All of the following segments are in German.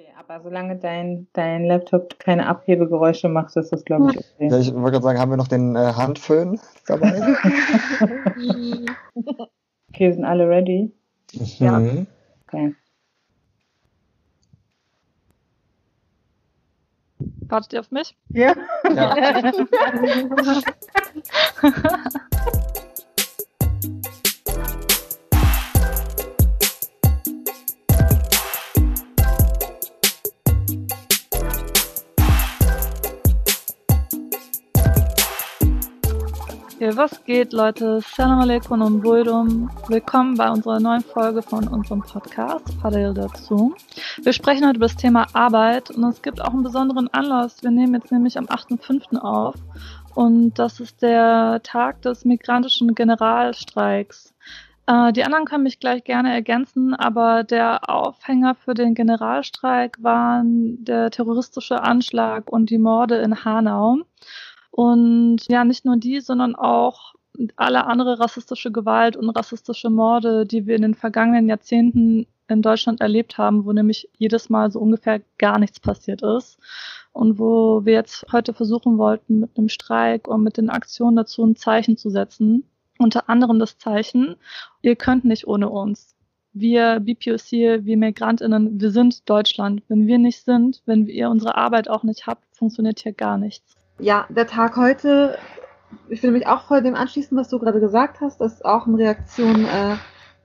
Okay, aber solange dein, dein Laptop keine Abhebegeräusche macht, ist das, glaube ich, okay. Ja, ich wollte gerade sagen, haben wir noch den äh, Handföhn dabei? okay, sind alle ready? Ja. Mhm. Okay. Wartet ihr auf mich? Ja. Ja. Ja, was geht, Leute? Salam alaikum und Buldum. Willkommen bei unserer neuen Folge von unserem Podcast, Parallel dazu. Wir sprechen heute über das Thema Arbeit und es gibt auch einen besonderen Anlass. Wir nehmen jetzt nämlich am 8.5. auf und das ist der Tag des migrantischen Generalstreiks. Äh, die anderen können mich gleich gerne ergänzen, aber der Aufhänger für den Generalstreik waren der terroristische Anschlag und die Morde in Hanau. Und ja, nicht nur die, sondern auch alle andere rassistische Gewalt und rassistische Morde, die wir in den vergangenen Jahrzehnten in Deutschland erlebt haben, wo nämlich jedes Mal so ungefähr gar nichts passiert ist. Und wo wir jetzt heute versuchen wollten, mit einem Streik und mit den Aktionen dazu ein Zeichen zu setzen. Unter anderem das Zeichen, ihr könnt nicht ohne uns. Wir BPOC, wir MigrantInnen, wir sind Deutschland. Wenn wir nicht sind, wenn ihr unsere Arbeit auch nicht habt, funktioniert hier gar nichts. Ja, der Tag heute, ich will mich auch voll dem anschließen, was du gerade gesagt hast, ist auch in Reaktion äh,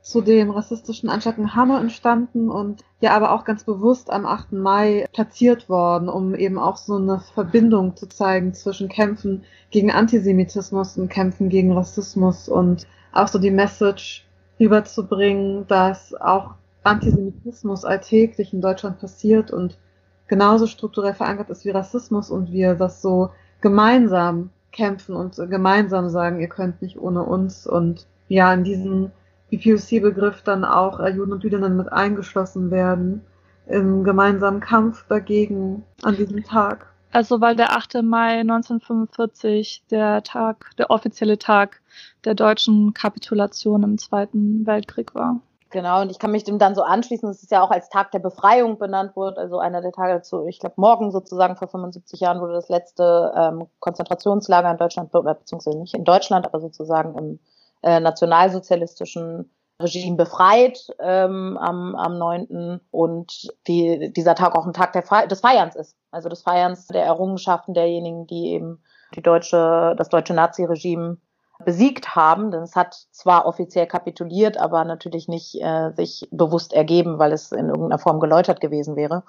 zu dem rassistischen Anschlag in Hanau entstanden und ja aber auch ganz bewusst am 8. Mai platziert worden, um eben auch so eine Verbindung zu zeigen zwischen Kämpfen gegen Antisemitismus und Kämpfen gegen Rassismus und auch so die Message rüberzubringen, dass auch Antisemitismus alltäglich in Deutschland passiert und genauso strukturell verankert ist wie Rassismus und wir das so gemeinsam kämpfen und gemeinsam sagen, ihr könnt nicht ohne uns und ja, in diesen BPOC-Begriff dann auch äh, Juden und Jüdinnen mit eingeschlossen werden im gemeinsamen Kampf dagegen an diesem Tag. Also weil der 8. Mai 1945 der Tag, der offizielle Tag der deutschen Kapitulation im Zweiten Weltkrieg war. Genau, und ich kann mich dem dann so anschließen, dass es ja auch als Tag der Befreiung benannt wurde, also einer der Tage dazu, ich glaube morgen sozusagen vor 75 Jahren wurde das letzte ähm, Konzentrationslager in Deutschland, beziehungsweise nicht in Deutschland, aber sozusagen im äh, nationalsozialistischen Regime befreit ähm, am, am 9. und die, dieser Tag auch ein Tag der Fe des Feierns ist, also des Feierns der Errungenschaften derjenigen, die eben die deutsche, das deutsche Nazi-Regime besiegt haben, denn es hat zwar offiziell kapituliert, aber natürlich nicht äh, sich bewusst ergeben, weil es in irgendeiner Form geläutert gewesen wäre.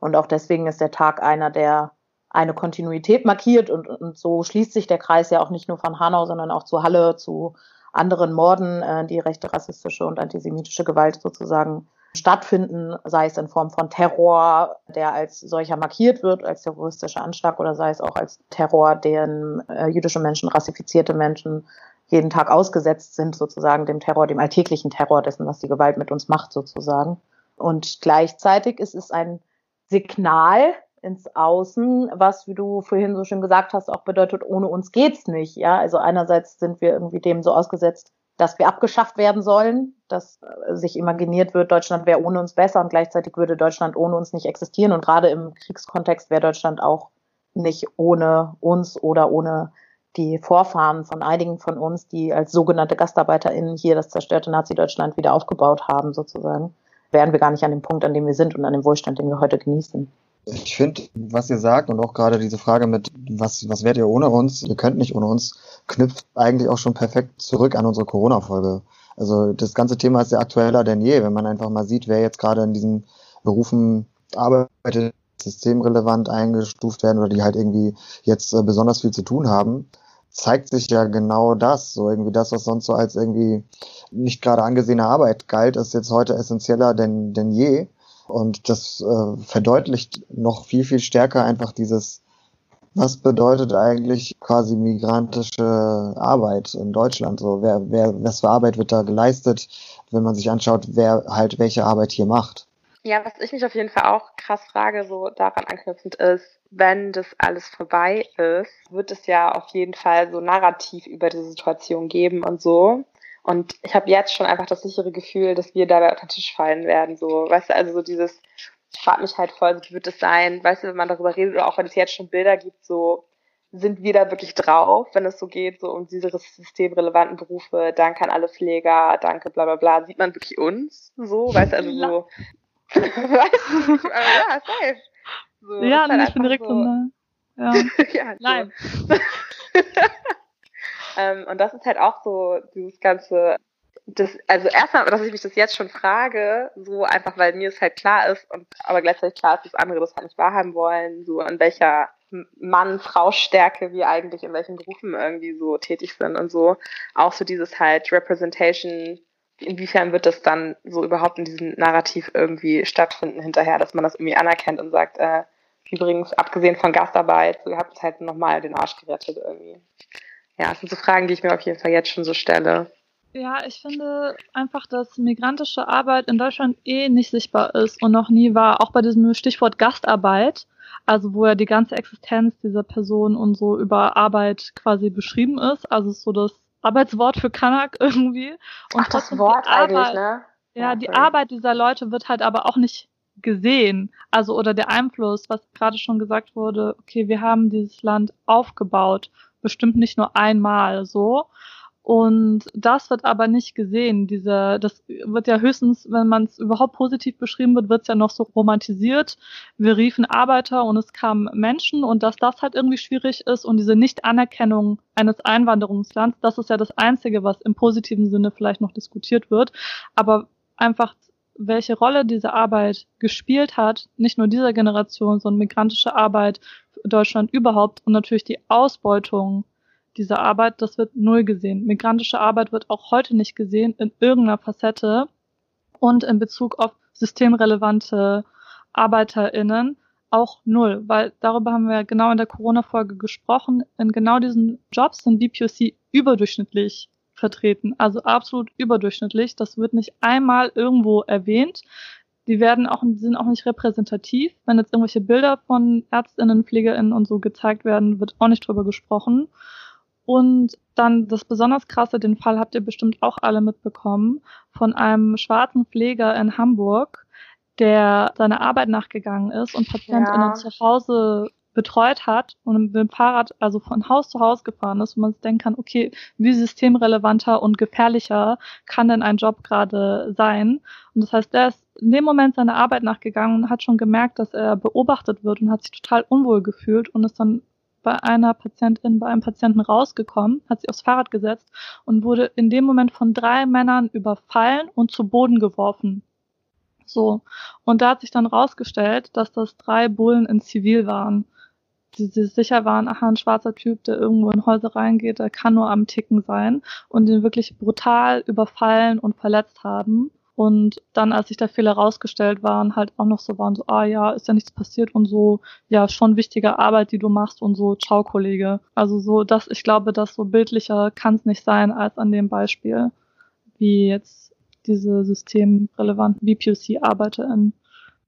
Und auch deswegen ist der Tag einer, der eine Kontinuität markiert und, und so schließt sich der Kreis ja auch nicht nur von Hanau, sondern auch zu Halle, zu anderen Morden, äh, die rechte rassistische und antisemitische Gewalt sozusagen stattfinden, sei es in Form von Terror, der als solcher markiert wird, als terroristischer Anschlag, oder sei es auch als Terror, den äh, jüdische Menschen, rassifizierte Menschen jeden Tag ausgesetzt sind, sozusagen dem Terror, dem alltäglichen Terror dessen, was die Gewalt mit uns macht, sozusagen. Und gleichzeitig ist es ein Signal ins Außen, was, wie du vorhin so schön gesagt hast, auch bedeutet, ohne uns geht's nicht. Ja, also einerseits sind wir irgendwie dem so ausgesetzt, dass wir abgeschafft werden sollen, dass äh, sich imaginiert wird, Deutschland wäre ohne uns besser und gleichzeitig würde Deutschland ohne uns nicht existieren. Und gerade im Kriegskontext wäre Deutschland auch nicht ohne uns oder ohne die Vorfahren von einigen von uns, die als sogenannte GastarbeiterInnen hier das zerstörte Nazi-Deutschland wieder aufgebaut haben, sozusagen, wären wir gar nicht an dem Punkt, an dem wir sind und an dem Wohlstand, den wir heute genießen. Ich finde, was ihr sagt und auch gerade diese Frage mit, was, was werdet ihr ohne uns? Ihr könnt nicht ohne uns, knüpft eigentlich auch schon perfekt zurück an unsere Corona-Folge. Also das ganze Thema ist ja aktueller denn je, wenn man einfach mal sieht, wer jetzt gerade in diesen Berufen arbeitet, systemrelevant eingestuft werden oder die halt irgendwie jetzt äh, besonders viel zu tun haben, zeigt sich ja genau das. So irgendwie das, was sonst so als irgendwie nicht gerade angesehene Arbeit galt, ist jetzt heute essentieller denn, denn je. Und das äh, verdeutlicht noch viel, viel stärker einfach dieses, was bedeutet eigentlich quasi migrantische Arbeit in Deutschland? So, wer, wer, was für Arbeit wird da geleistet, wenn man sich anschaut, wer halt welche Arbeit hier macht? Ja, was ich mich auf jeden Fall auch krass frage, so daran anknüpfend ist, wenn das alles vorbei ist, wird es ja auf jeden Fall so narrativ über die Situation geben und so. Und ich habe jetzt schon einfach das sichere Gefühl, dass wir dabei auf den Tisch fallen werden. So, weißt du, also so dieses, ich frage mich halt voll, wie wird es sein, weißt du, wenn man darüber redet oder auch wenn es jetzt schon Bilder gibt, so sind wir da wirklich drauf, wenn es so geht, so um diese systemrelevanten Berufe, danke an alle Pfleger, danke, bla bla bla, sieht man wirklich uns so, weißt du, also so, weißt du, ja, safe. So, ja, halt ich bin direkt so, so ja. ja, Nein. ähm, und das ist halt auch so dieses ganze das, also erstmal, dass ich mich das jetzt schon frage, so einfach, weil mir es halt klar ist und aber gleichzeitig klar ist, dass andere das halt nicht wahrhaben wollen, so an welcher Mann-Frau-Stärke wir eigentlich in welchen Berufen irgendwie so tätig sind und so. Auch so dieses halt Representation, inwiefern wird das dann so überhaupt in diesem Narrativ irgendwie stattfinden hinterher, dass man das irgendwie anerkennt und sagt, äh, übrigens, abgesehen von Gastarbeit, so, ihr habt halt nochmal den Arsch gerettet irgendwie. Ja, das sind so Fragen, die ich mir auf jeden Fall jetzt schon so stelle. Ja, ich finde einfach, dass migrantische Arbeit in Deutschland eh nicht sichtbar ist und noch nie war, auch bei diesem Stichwort Gastarbeit, also wo ja die ganze Existenz dieser Person und so über Arbeit quasi beschrieben ist, also ist so das Arbeitswort für Kanak irgendwie. Und Ach, das Wort Arbeit, eigentlich, ne? Ja, ja die Arbeit dieser Leute wird halt aber auch nicht gesehen. Also oder der Einfluss, was gerade schon gesagt wurde, okay, wir haben dieses Land aufgebaut, bestimmt nicht nur einmal so. Und das wird aber nicht gesehen. Diese, das wird ja höchstens, wenn man es überhaupt positiv beschrieben wird, wird es ja noch so romantisiert. Wir riefen Arbeiter und es kamen Menschen und dass das halt irgendwie schwierig ist und diese Nichtanerkennung eines Einwanderungslands, das ist ja das Einzige, was im positiven Sinne vielleicht noch diskutiert wird. Aber einfach welche Rolle diese Arbeit gespielt hat, nicht nur dieser Generation, sondern migrantische Arbeit Deutschland überhaupt und natürlich die Ausbeutung diese Arbeit, das wird null gesehen. Migrantische Arbeit wird auch heute nicht gesehen in irgendeiner Facette und in Bezug auf systemrelevante ArbeiterInnen auch null, weil darüber haben wir genau in der Corona-Folge gesprochen. In genau diesen Jobs sind BPOC überdurchschnittlich vertreten, also absolut überdurchschnittlich. Das wird nicht einmal irgendwo erwähnt. Die werden auch, sind auch nicht repräsentativ. Wenn jetzt irgendwelche Bilder von Ärztinnen, Pflegerinnen und so gezeigt werden, wird auch nicht drüber gesprochen. Und dann das besonders krasse, den Fall habt ihr bestimmt auch alle mitbekommen, von einem schwarzen Pfleger in Hamburg, der seiner Arbeit nachgegangen ist und Patientinnen ja. zu Hause betreut hat und mit dem Fahrrad also von Haus zu Haus gefahren ist, wo man sich denken kann, okay, wie systemrelevanter und gefährlicher kann denn ein Job gerade sein? Und das heißt, der ist in dem Moment seiner Arbeit nachgegangen und hat schon gemerkt, dass er beobachtet wird und hat sich total unwohl gefühlt und ist dann bei einer Patientin, bei einem Patienten rausgekommen, hat sich aufs Fahrrad gesetzt und wurde in dem Moment von drei Männern überfallen und zu Boden geworfen. So. Und da hat sich dann rausgestellt, dass das drei Bullen in Zivil waren. Die, die sicher waren, aha, ein schwarzer Typ, der irgendwo in Häuser reingeht, der kann nur am Ticken sein und den wirklich brutal überfallen und verletzt haben. Und dann, als sich der Fehler rausgestellt waren, halt auch noch so waren, so, ah ja, ist ja nichts passiert und so, ja, schon wichtige Arbeit, die du machst und so, ciao, Kollege. Also so, das, ich glaube, das so bildlicher kann es nicht sein als an dem Beispiel, wie jetzt diese systemrelevanten BPOC-ArbeiterInnen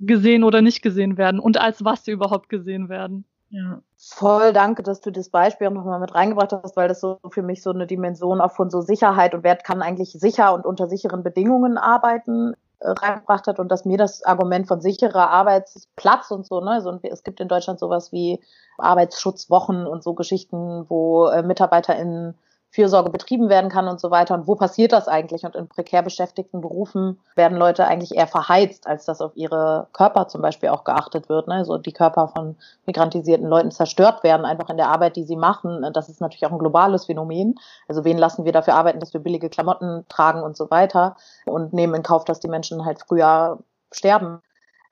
gesehen oder nicht gesehen werden und als was sie überhaupt gesehen werden. Ja. Voll danke, dass du das Beispiel auch nochmal mit reingebracht hast, weil das so für mich so eine Dimension auch von so Sicherheit und wer kann eigentlich sicher und unter sicheren Bedingungen arbeiten äh, reingebracht hat und dass mir das Argument von sicherer Arbeitsplatz und so, ne, so, es gibt in Deutschland sowas wie Arbeitsschutzwochen und so Geschichten, wo äh, MitarbeiterInnen Fürsorge betrieben werden kann und so weiter. Und wo passiert das eigentlich? Und in prekär beschäftigten Berufen werden Leute eigentlich eher verheizt, als dass auf ihre Körper zum Beispiel auch geachtet wird. Also die Körper von migrantisierten Leuten zerstört werden, einfach in der Arbeit, die sie machen. Das ist natürlich auch ein globales Phänomen. Also wen lassen wir dafür arbeiten, dass wir billige Klamotten tragen und so weiter und nehmen in Kauf, dass die Menschen halt früher sterben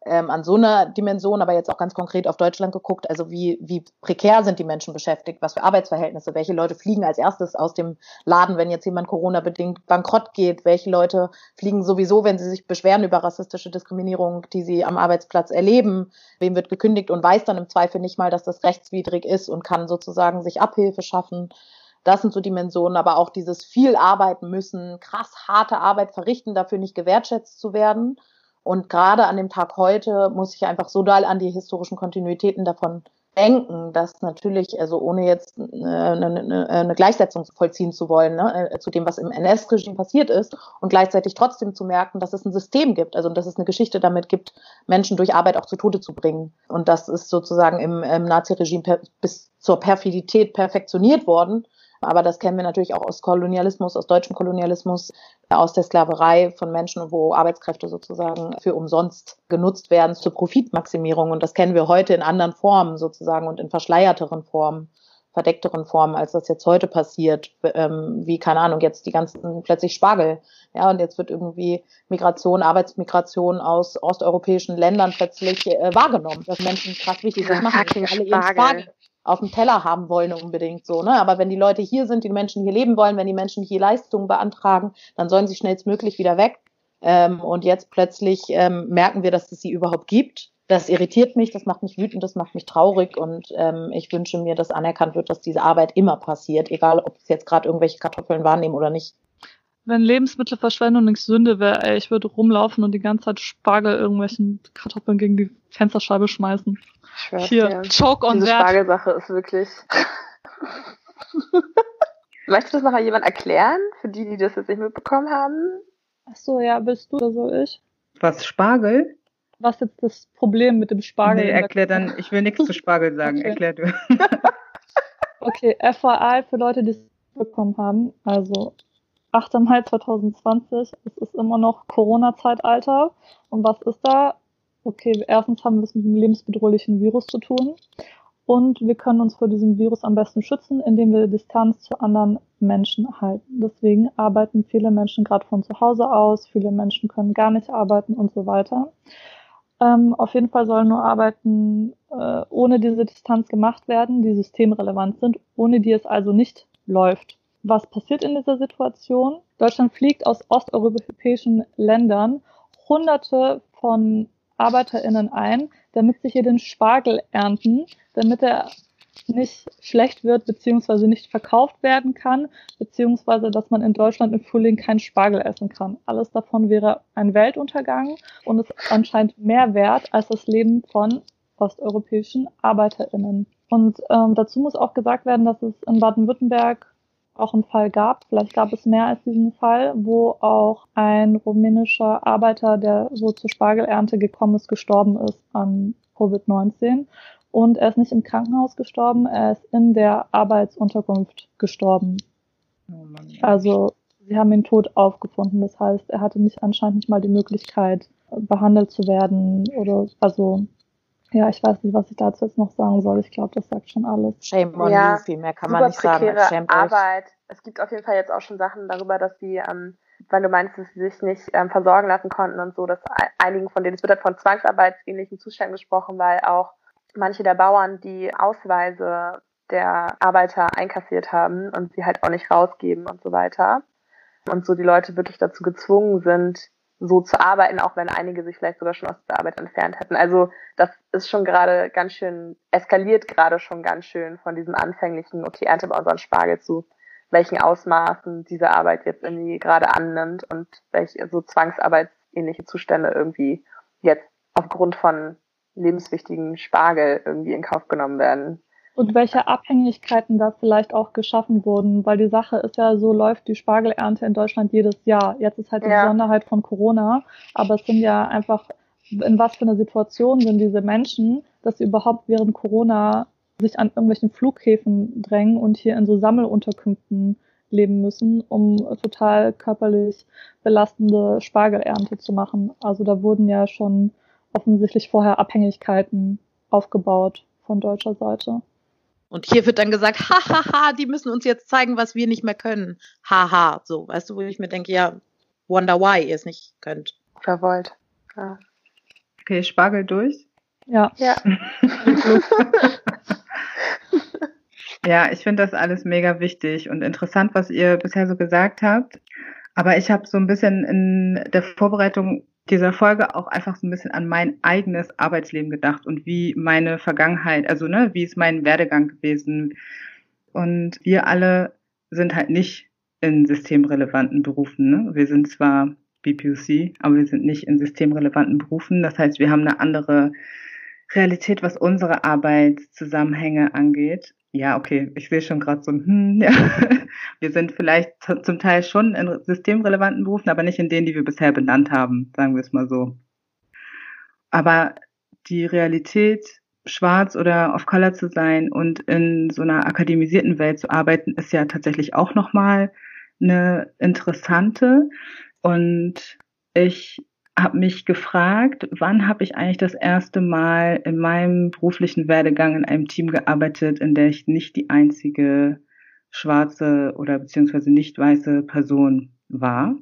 ähm, an so einer Dimension, aber jetzt auch ganz konkret auf Deutschland geguckt, also wie, wie prekär sind die Menschen beschäftigt, was für Arbeitsverhältnisse, welche Leute fliegen als erstes aus dem Laden, wenn jetzt jemand Corona-bedingt bankrott geht, welche Leute fliegen sowieso, wenn sie sich beschweren über rassistische Diskriminierung, die sie am Arbeitsplatz erleben, wem wird gekündigt und weiß dann im Zweifel nicht mal, dass das rechtswidrig ist und kann sozusagen sich Abhilfe schaffen. Das sind so Dimensionen, aber auch dieses viel arbeiten müssen, krass harte Arbeit verrichten, dafür nicht gewertschätzt zu werden Und gerade an dem Tag heute muss ich einfach so doll an die historischen Kontinuitäten davon denken, dass natürlich, also ohne jetzt eine, eine, eine Gleichsetzung vollziehen zu wollen, ne, äh, zu dem, was im NS-Regime passiert ist, und gleichzeitig trotzdem zu merken, dass es ein System gibt, also dass es eine Geschichte damit gibt, Menschen durch Arbeit auch zu Tode zu bringen. Und das ist sozusagen im, im Nazi-Regime bis zur Perfidität perfektioniert worden. Aber das kennen wir natürlich auch aus Kolonialismus, aus deutschem Kolonialismus, aus der Sklaverei von Menschen, wo Arbeitskräfte sozusagen für umsonst genutzt werden zur Profitmaximierung. Und das kennen wir heute in anderen Formen sozusagen und in verschleierteren Formen verdeckteren Formen, als das jetzt heute passiert, ähm, wie, keine Ahnung, jetzt die ganzen plötzlich Spargel. Ja, und jetzt wird irgendwie Migration, Arbeitsmigration aus osteuropäischen Ländern plötzlich äh, wahrgenommen, dass Menschen krass wichtig Diese machen, alle ihren Spargel. Auf dem Teller haben wollen unbedingt so, ne? Aber wenn die Leute hier sind, die Menschen hier leben wollen, wenn die Menschen hier Leistungen beantragen, dann sollen sie schnellstmöglich wieder weg. Ähm, und jetzt plötzlich ähm, merken wir, dass es sie überhaupt gibt. Das irritiert mich, das macht mich wütend, das macht mich traurig und ähm, ich wünsche mir, dass anerkannt wird, dass diese Arbeit immer passiert, egal ob es jetzt gerade irgendwelche Kartoffeln wahrnehmen oder nicht. Wenn Lebensmittelverschwendung nicht Sünde wäre, ey, ich würde rumlaufen und die ganze Zeit Spargel irgendwelchen Kartoffeln gegen die Fensterscheibe schmeißen. Ich Hier, dir. choke on Diese that. Spargelsache ist wirklich. Möchte das nochmal jemand erklären, für die, die das jetzt nicht mitbekommen haben? Ach so, ja, bist du oder soll ich? Was, Spargel? Was ist das Problem mit dem Spargel? nee, erklär dann, ich will nichts zu Spargel sagen, Okay. erklär du. Okay, FYI für Leute, die es bekommen haben. Also 8. Mai 2020, es ist immer noch Corona-Zeitalter. Und was ist da? Okay, erstens haben wir es mit einem lebensbedrohlichen Virus zu tun. Und wir können uns vor diesem Virus am besten schützen, indem wir Distanz zu anderen Menschen halten. Deswegen arbeiten viele Menschen gerade von zu Hause aus, viele Menschen können gar nicht arbeiten und so weiter. Ähm, auf jeden Fall sollen nur Arbeiten äh, ohne diese Distanz gemacht werden, die systemrelevant sind, ohne die es also nicht läuft. Was passiert in dieser Situation? Deutschland fliegt aus osteuropäischen Ländern Hunderte von ArbeiterInnen ein, damit sie hier den Spargel ernten, damit er nicht schlecht wird, beziehungsweise nicht verkauft werden kann, beziehungsweise dass man in Deutschland im Frühling keinen Spargel essen kann. Alles davon wäre ein Weltuntergang und ist anscheinend mehr wert als das Leben von osteuropäischen ArbeiterInnen. Und ähm, dazu muss auch gesagt werden, dass es in Baden-Württemberg auch einen Fall gab, vielleicht gab es mehr als diesen Fall, wo auch ein rumänischer Arbeiter, der so zur Spargelernte gekommen ist, gestorben ist an Covid-19. Und er ist nicht im Krankenhaus gestorben, er ist in der Arbeitsunterkunft gestorben. Oh Mann. Also sie haben ihn tot aufgefunden. Das heißt, er hatte nicht anscheinend nicht mal die Möglichkeit, behandelt zu werden oder also ja, ich weiß nicht, was ich dazu jetzt noch sagen soll. Ich glaube, das sagt schon alles. Shame on Ja, you, viel mehr kann man Super nicht sagen. Schämt euch. Arbeit. Es gibt auf jeden Fall jetzt auch schon Sachen darüber, dass sie, ähm, weil du meinst, dass sie sich nicht ähm, versorgen lassen konnten und so, dass ei- einigen von denen, es wird halt von zwangsarbeitsähnlichen Zuständen gesprochen, weil auch manche der Bauern die Ausweise der Arbeiter einkassiert haben und sie halt auch nicht rausgeben und so weiter. Und so die Leute wirklich dazu gezwungen sind, so zu arbeiten, auch wenn einige sich vielleicht sogar schon aus der Arbeit entfernt hätten. Also das ist schon gerade ganz schön, eskaliert gerade schon ganz schön von diesem anfänglichen, okay, ernte mal unseren Spargel zu, welchen Ausmaßen diese Arbeit jetzt irgendwie gerade annimmt und welche so zwangsarbeitsähnliche Zustände irgendwie jetzt aufgrund von lebenswichtigen Spargel irgendwie in Kauf genommen werden. Und welche Abhängigkeiten da vielleicht auch geschaffen wurden, weil die Sache ist ja so, läuft die Spargelernte in Deutschland jedes Jahr. Jetzt ist halt die Ja. Besonderheit von Corona, aber es sind ja einfach, in was für einer Situation sind diese Menschen, dass sie überhaupt während Corona sich an irgendwelchen Flughäfen drängen und hier in so Sammelunterkünften leben müssen, um total körperlich belastende Spargelernte zu machen. Also da wurden ja schon offensichtlich vorher Abhängigkeiten aufgebaut von deutscher Seite. Und hier wird dann gesagt, hahaha, die müssen uns jetzt zeigen, was wir nicht mehr können. Haha, so, weißt du, wo ich mir denke, ja, wonder why ihr es nicht könnt. Verwollt. Ja. Okay, Spargel durch. Ja, ja. Ja, ich finde das alles mega wichtig und interessant, was ihr bisher so gesagt habt. Aber ich habe so ein bisschen in der Vorbereitung dieser Folge auch einfach so ein bisschen an mein eigenes Arbeitsleben gedacht und wie meine Vergangenheit, also ne, wie ist mein Werdegang gewesen. Und wir alle sind halt nicht in systemrelevanten Berufen. Ne? Wir sind zwar BPUC, aber wir sind nicht in systemrelevanten Berufen. Das heißt, wir haben eine andere Realität, was unsere Arbeitszusammenhänge angeht. Ja, okay, ich sehe schon gerade so ein, hm, ja. Wir sind vielleicht zum Teil schon in systemrelevanten Berufen, aber nicht in denen, die wir bisher benannt haben, sagen wir es mal so. Aber die Realität, schwarz oder off color zu sein und in so einer akademisierten Welt zu arbeiten, ist ja tatsächlich auch nochmal eine interessante. Und ich habe mich gefragt, wann habe ich eigentlich das erste Mal in meinem beruflichen Werdegang in einem Team gearbeitet, in der ich nicht die einzige schwarze oder beziehungsweise nicht weiße Person war.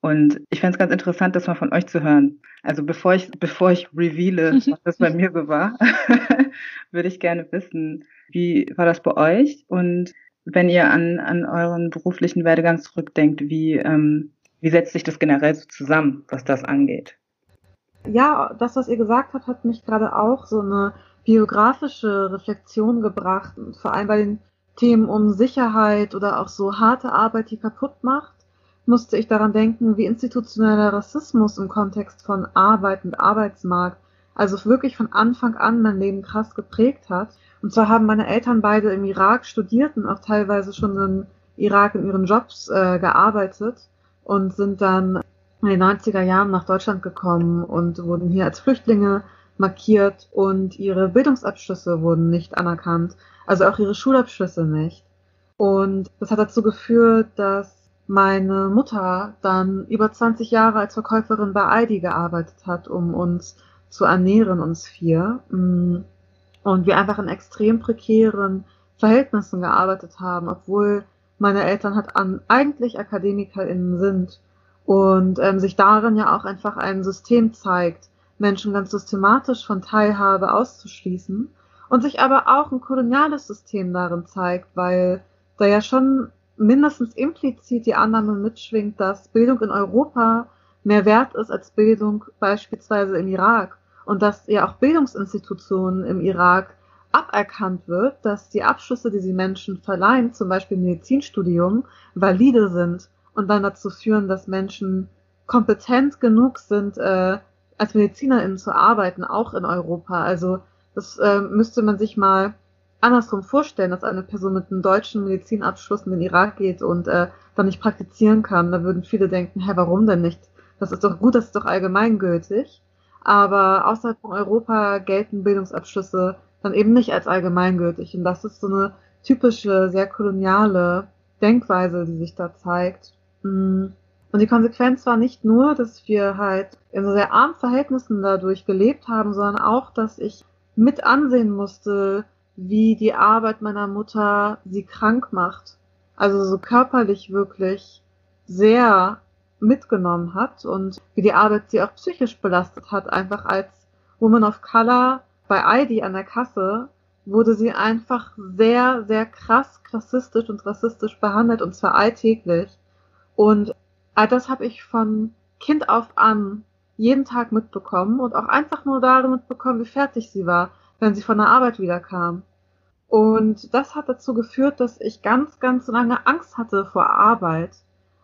Und ich fände es ganz interessant, das mal von euch zu hören. Also bevor ich, bevor ich reveale, was das bei mir so war, würde ich gerne wissen, wie war das bei euch? Und wenn ihr an, an euren beruflichen Werdegang zurückdenkt, wie, ähm, wie setzt sich das generell so zusammen, was das angeht? Ja, das, was ihr gesagt habt, hat mich gerade auch so eine biografische Reflexion gebracht, vor allem bei den Themen um Sicherheit oder auch so harte Arbeit, die kaputt macht, musste ich daran denken, wie institutioneller Rassismus im Kontext von Arbeit und Arbeitsmarkt, also wirklich von Anfang an mein Leben krass geprägt hat. Und zwar haben meine Eltern beide im Irak studiert und auch teilweise schon im Irak in ihren Jobs äh, gearbeitet und sind dann in den 90er Jahren nach Deutschland gekommen und wurden hier als Flüchtlinge markiert und ihre Bildungsabschlüsse wurden nicht anerkannt, also auch ihre Schulabschlüsse nicht. Und das hat dazu geführt, dass meine Mutter dann über 20 Jahre als Verkäuferin bei Aldi gearbeitet hat, um uns zu ernähren, uns vier. Mm. Und wir einfach in extrem prekären Verhältnissen gearbeitet haben, obwohl meine Eltern halt an, eigentlich AkademikerInnen sind und ähm, sich darin ja auch einfach ein System zeigt, Menschen ganz systematisch von Teilhabe auszuschließen und sich aber auch ein koloniales System darin zeigt, weil da ja schon mindestens implizit die Annahme mitschwingt, dass Bildung in Europa mehr wert ist als Bildung beispielsweise im Irak und dass ja auch Bildungsinstitutionen im Irak aberkannt wird, dass die Abschlüsse, die sie Menschen verleihen, zum Beispiel Medizinstudium, valide sind und dann dazu führen, dass Menschen kompetent genug sind, äh, als MedizinerInnen zu arbeiten, auch in Europa. Also das äh, müsste man sich mal andersrum vorstellen, dass eine Person mit einem deutschen Medizinabschluss in den Irak geht und äh, dann nicht praktizieren kann. Da würden viele denken, hä, warum denn nicht? Das ist doch gut, das ist doch allgemeingültig. Aber außerhalb von Europa gelten Bildungsabschlüsse dann eben nicht als allgemeingültig. Und das ist so eine typische, sehr koloniale Denkweise, die sich da zeigt. Mm. Und die Konsequenz war nicht nur, dass wir halt in so sehr armen Verhältnissen dadurch gelebt haben, sondern auch, dass ich mit ansehen musste, wie die Arbeit meiner Mutter sie krank macht. Also so körperlich wirklich sehr mitgenommen hat und wie die Arbeit sie auch psychisch belastet hat, einfach als Woman of Color bei Heidi an der Kasse wurde sie einfach sehr, sehr krass klassistisch und rassistisch behandelt und zwar alltäglich. Und all das habe ich von Kind auf an jeden Tag mitbekommen und auch einfach nur darin mitbekommen, wie fertig sie war, wenn sie von der Arbeit wiederkam. Und das hat dazu geführt, dass ich ganz, ganz lange Angst hatte vor Arbeit.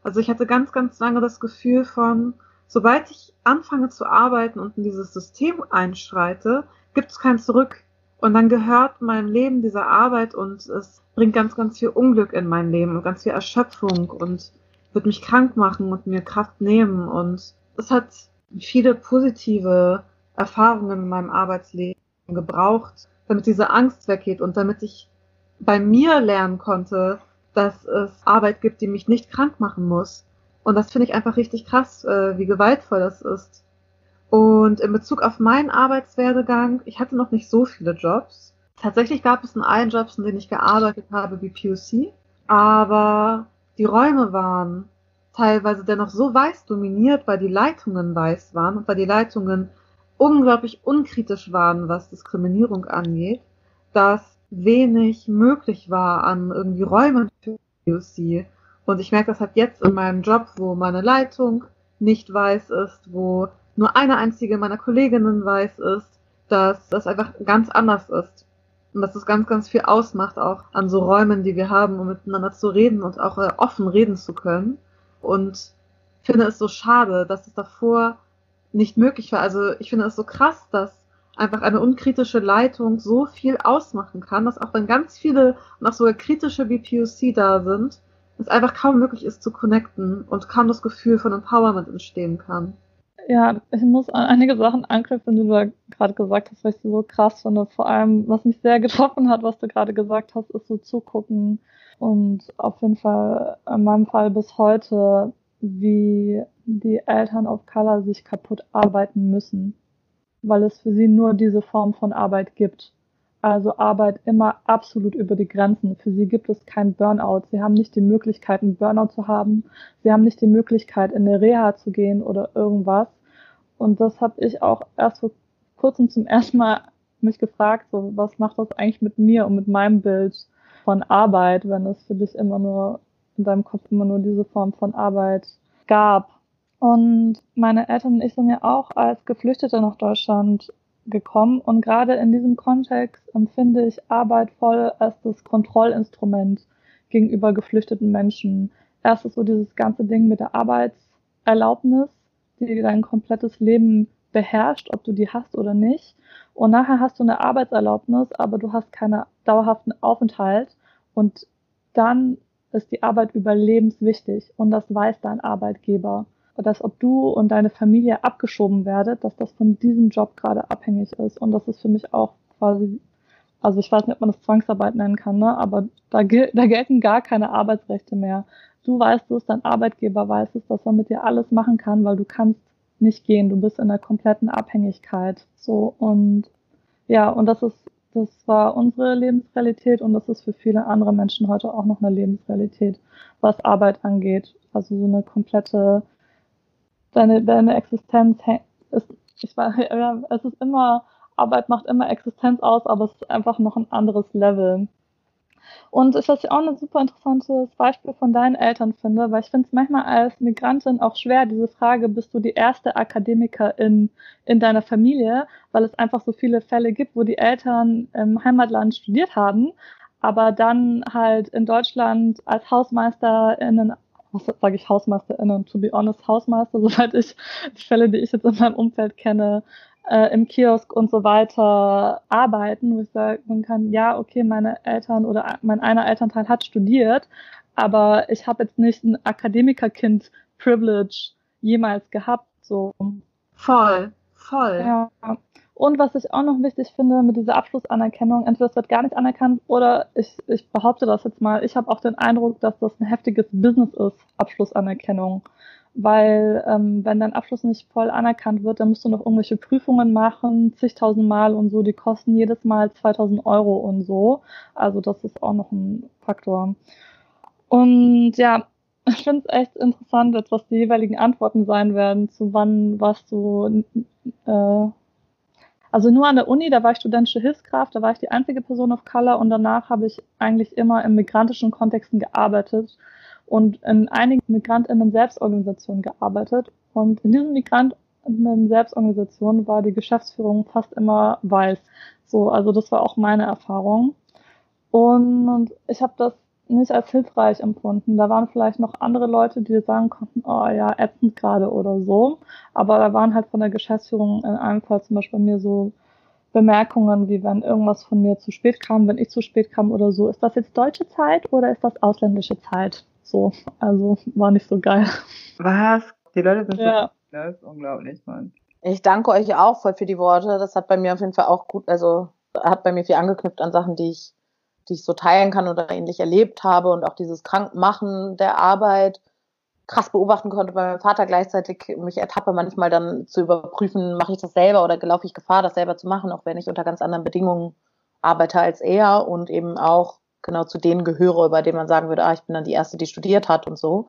Also ich hatte ganz, ganz lange das Gefühl von, sobald ich anfange zu arbeiten und in dieses System einschreite, gibt es kein Zurück. Und dann gehört mein Leben dieser Arbeit und es bringt ganz, ganz viel Unglück in mein Leben und ganz viel Erschöpfung und wird mich krank machen und mir Kraft nehmen. Und es hat viele positive Erfahrungen in meinem Arbeitsleben gebraucht, damit diese Angst weggeht und damit ich bei mir lernen konnte, dass es Arbeit gibt, die mich nicht krank machen muss. Und das finde ich einfach richtig krass, äh, wie gewaltvoll das ist. Und in Bezug auf meinen Arbeitswerdegang, ich hatte noch nicht so viele Jobs. Tatsächlich gab es in allen Jobs, in denen ich gearbeitet habe, wie POC, aber die Räume waren teilweise dennoch so weiß dominiert, weil die Leitungen weiß waren und weil die Leitungen unglaublich unkritisch waren, was Diskriminierung angeht, dass wenig möglich war an irgendwie Räumen für POC. Und ich merke das halt jetzt in meinem Job, wo meine Leitung nicht weiß ist, wo nur eine einzige meiner Kolleginnen weiß, ist, dass das einfach ganz anders ist. Und dass es ganz, ganz viel ausmacht, auch an so Räumen, die wir haben, um miteinander zu reden und auch äh, offen reden zu können. Und finde es so schade, dass es davor nicht möglich war. Also ich finde es so krass, dass einfach eine unkritische Leitung so viel ausmachen kann, dass auch wenn ganz viele und auch sogar kritische BPOC da sind, es einfach kaum möglich ist zu connecten und kaum das Gefühl von Empowerment entstehen kann. Ja, ich muss an einige Sachen anknüpfen, die du da gerade gesagt hast, weil ich sie so krass finde. Vor allem, was mich sehr getroffen hat, was du gerade gesagt hast, ist so zugucken und auf jeden Fall in meinem Fall bis heute, wie die Eltern of Color sich kaputt arbeiten müssen, weil es für sie nur diese Form von Arbeit gibt. Also Arbeit immer absolut über die Grenzen. Für sie gibt es kein Burnout. Sie haben nicht die Möglichkeit, einen Burnout zu haben. Sie haben nicht die Möglichkeit, in eine Reha zu gehen oder irgendwas. Und das habe ich auch erst vor kurzem zum ersten Mal mich gefragt, so was macht das eigentlich mit mir und mit meinem Bild von Arbeit, wenn es für dich immer nur in deinem Kopf immer nur diese Form von Arbeit gab. Und meine Eltern und ich sind ja auch als Geflüchtete nach Deutschland gekommen. Und gerade in diesem Kontext empfinde ich Arbeit voll als das Kontrollinstrument gegenüber geflüchteten Menschen. Erst ist so dieses ganze Ding mit der Arbeitserlaubnis, die dein komplettes Leben beherrscht, ob du die hast oder nicht. Und nachher hast du eine Arbeitserlaubnis, aber du hast keinen dauerhaften Aufenthalt. Und dann ist die Arbeit überlebenswichtig. Und das weiß dein Arbeitgeber dass ob du und deine Familie abgeschoben werdet, dass das von diesem Job gerade abhängig ist. Und das ist für mich auch quasi, also ich weiß nicht, ob man das Zwangsarbeit nennen kann, ne? aber da, da gelten gar keine Arbeitsrechte mehr. Du weißt es, dein Arbeitgeber weiß es, dass er mit dir alles machen kann, weil du kannst nicht gehen, du bist in der kompletten Abhängigkeit. So und ja, und das ist, das war unsere Lebensrealität und das ist für viele andere Menschen heute auch noch eine Lebensrealität, was Arbeit angeht. Also so eine komplette deine, deine Existenz ist, ich war, es ist immer, Arbeit macht immer Existenz aus, aber es ist einfach noch ein anderes Level. Und ich das ja auch ein super interessantes Beispiel von deinen Eltern finde, weil ich finde es manchmal als Migrantin auch schwer, diese Frage, bist du die erste Akademikerin in deiner Familie, weil es einfach so viele Fälle gibt, wo die Eltern im Heimatland studiert haben, aber dann halt in Deutschland als HausmeisterInnen was sage ich HausmeisterInnen, to be honest, Hausmeister, soweit ich die Fälle, die ich jetzt in meinem Umfeld kenne, äh, im Kiosk und so weiter arbeiten, wo ich sagen kann, ja, okay, meine Eltern oder mein einer Elternteil hat studiert, aber ich habe jetzt nicht ein Akademikerkind-Privilege jemals gehabt. So. Voll, voll. Ja. Und was ich auch noch wichtig finde mit dieser Abschlussanerkennung, entweder es wird gar nicht anerkannt oder ich, ich behaupte das jetzt mal, ich habe auch den Eindruck, dass das ein heftiges Business ist, Abschlussanerkennung. Weil ähm, wenn dein Abschluss nicht voll anerkannt wird, dann musst du noch irgendwelche Prüfungen machen, zigtausend Mal und so, die kosten jedes Mal 2000 Euro und so. Also das ist auch noch ein Faktor. Und ja, ich finde es echt interessant, jetzt was die jeweiligen Antworten sein werden, zu wann was du äh, also nur an der Uni, da war ich studentische Hilfskraft, da war ich die einzige Person of Color und danach habe ich eigentlich immer in migrantischen Kontexten gearbeitet und in einigen Migrantinnen Selbstorganisationen gearbeitet. Und in diesen Migrantinnen Selbstorganisationen war die Geschäftsführung fast immer weiß. So, also das war auch meine Erfahrung. Und ich habe das nicht als hilfreich empfunden. Da waren vielleicht noch andere Leute, die sagen konnten, oh ja, ätzend gerade oder so. Aber da waren halt von der Geschäftsführung in einem Fall zum Beispiel bei mir so Bemerkungen, wie wenn irgendwas von mir zu spät kam, wenn ich zu spät kam oder so. Ist das jetzt deutsche Zeit oder ist das ausländische Zeit? So, also war nicht so geil. Was? Die Leute sind ja. so, das ist unglaublich, Mann. Ich danke euch auch voll für die Worte. Das hat bei mir auf jeden Fall auch gut, also hat bei mir viel angeknüpft an Sachen, die ich die ich so teilen kann oder ähnlich erlebt habe und auch dieses Krankmachen der Arbeit krass beobachten konnte bei meinem Vater gleichzeitig mich ertappe manchmal dann zu überprüfen, mache ich das selber oder laufe ich Gefahr, das selber zu machen, auch wenn ich unter ganz anderen Bedingungen arbeite als er und eben auch genau zu denen gehöre, bei denen man sagen würde, ah, ich bin dann die Erste, die studiert hat und so.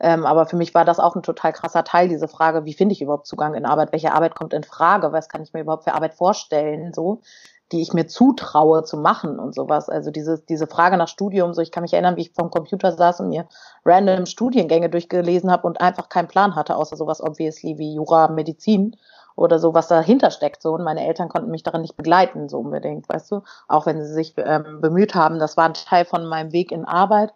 Ähm, aber für mich war das auch ein total krasser Teil, diese Frage, wie finde ich überhaupt Zugang in Arbeit? Welche Arbeit kommt in Frage? Was kann ich mir überhaupt für Arbeit vorstellen? So die ich mir zutraue zu machen und sowas. Also diese, diese Frage nach Studium, so ich kann mich erinnern, wie ich vom Computer saß und mir random Studiengänge durchgelesen habe und einfach keinen Plan hatte, außer sowas obviously wie Jura, Medizin oder so, was dahinter steckt. So, und meine Eltern konnten mich darin nicht begleiten, so unbedingt, weißt du, auch wenn sie sich ähm, bemüht haben. Das war ein Teil von meinem Weg in Arbeit.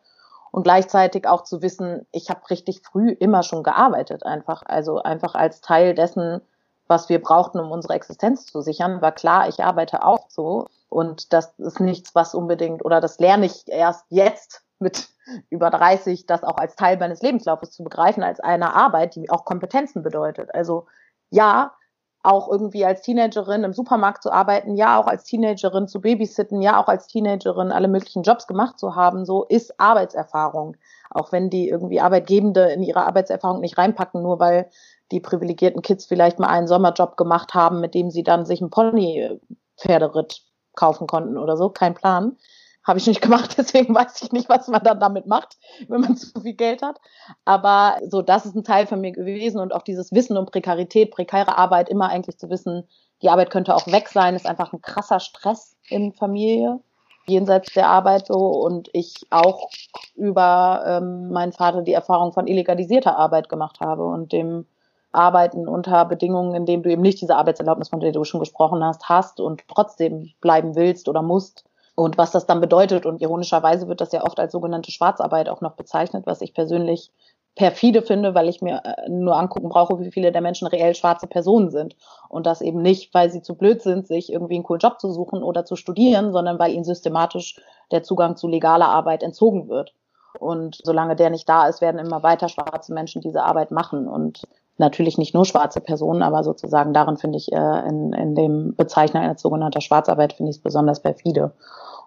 und gleichzeitig auch zu wissen, ich habe richtig früh immer schon gearbeitet einfach, also einfach als Teil dessen, was wir brauchten, um unsere Existenz zu sichern, war klar, ich arbeite auch so und das ist nichts, was unbedingt oder das lerne ich erst jetzt mit über 30, das auch als Teil meines Lebenslaufes zu begreifen, als eine Arbeit, die auch Kompetenzen bedeutet. Also ja, auch irgendwie als Teenagerin im Supermarkt zu arbeiten, ja, auch als Teenagerin zu babysitten, ja, auch als Teenagerin alle möglichen Jobs gemacht zu haben, so ist Arbeitserfahrung. Auch wenn die irgendwie Arbeitgebende in ihre Arbeitserfahrung nicht reinpacken, nur weil die privilegierten Kids vielleicht mal einen Sommerjob gemacht haben, mit dem sie dann sich ein Pony-Pferderitt kaufen konnten oder so, kein Plan. Habe ich nicht gemacht, deswegen weiß ich nicht, was man dann damit macht, wenn man zu viel Geld hat. Aber so, das ist ein Teil von mir gewesen und auch dieses Wissen um Prekarität, prekäre Arbeit, immer eigentlich zu wissen, die Arbeit könnte auch weg sein, ist einfach ein krasser Stress in Familie, jenseits der Arbeit so. Und ich auch über ähm, meinen Vater die Erfahrung von illegalisierter Arbeit gemacht habe und dem Arbeiten unter Bedingungen, in denen du eben nicht diese Arbeitserlaubnis, von der du schon gesprochen hast, hast und trotzdem bleiben willst oder musst und was das dann bedeutet. Und ironischerweise wird das ja oft als sogenannte Schwarzarbeit auch noch bezeichnet, was ich persönlich perfide finde, weil ich mir äh, nur angucken brauche, wie viele der Menschen reell schwarze Personen sind. Und das eben nicht, weil sie zu blöd sind, sich irgendwie einen coolen Job zu suchen oder zu studieren, sondern weil ihnen systematisch der Zugang zu legaler Arbeit entzogen wird. Und solange der nicht da ist, werden immer weiter schwarze Menschen diese Arbeit machen. Und natürlich nicht nur schwarze Personen, aber sozusagen darin finde ich, äh, in, in dem Bezeichner als sogenannter Schwarzarbeit finde ich es besonders perfide.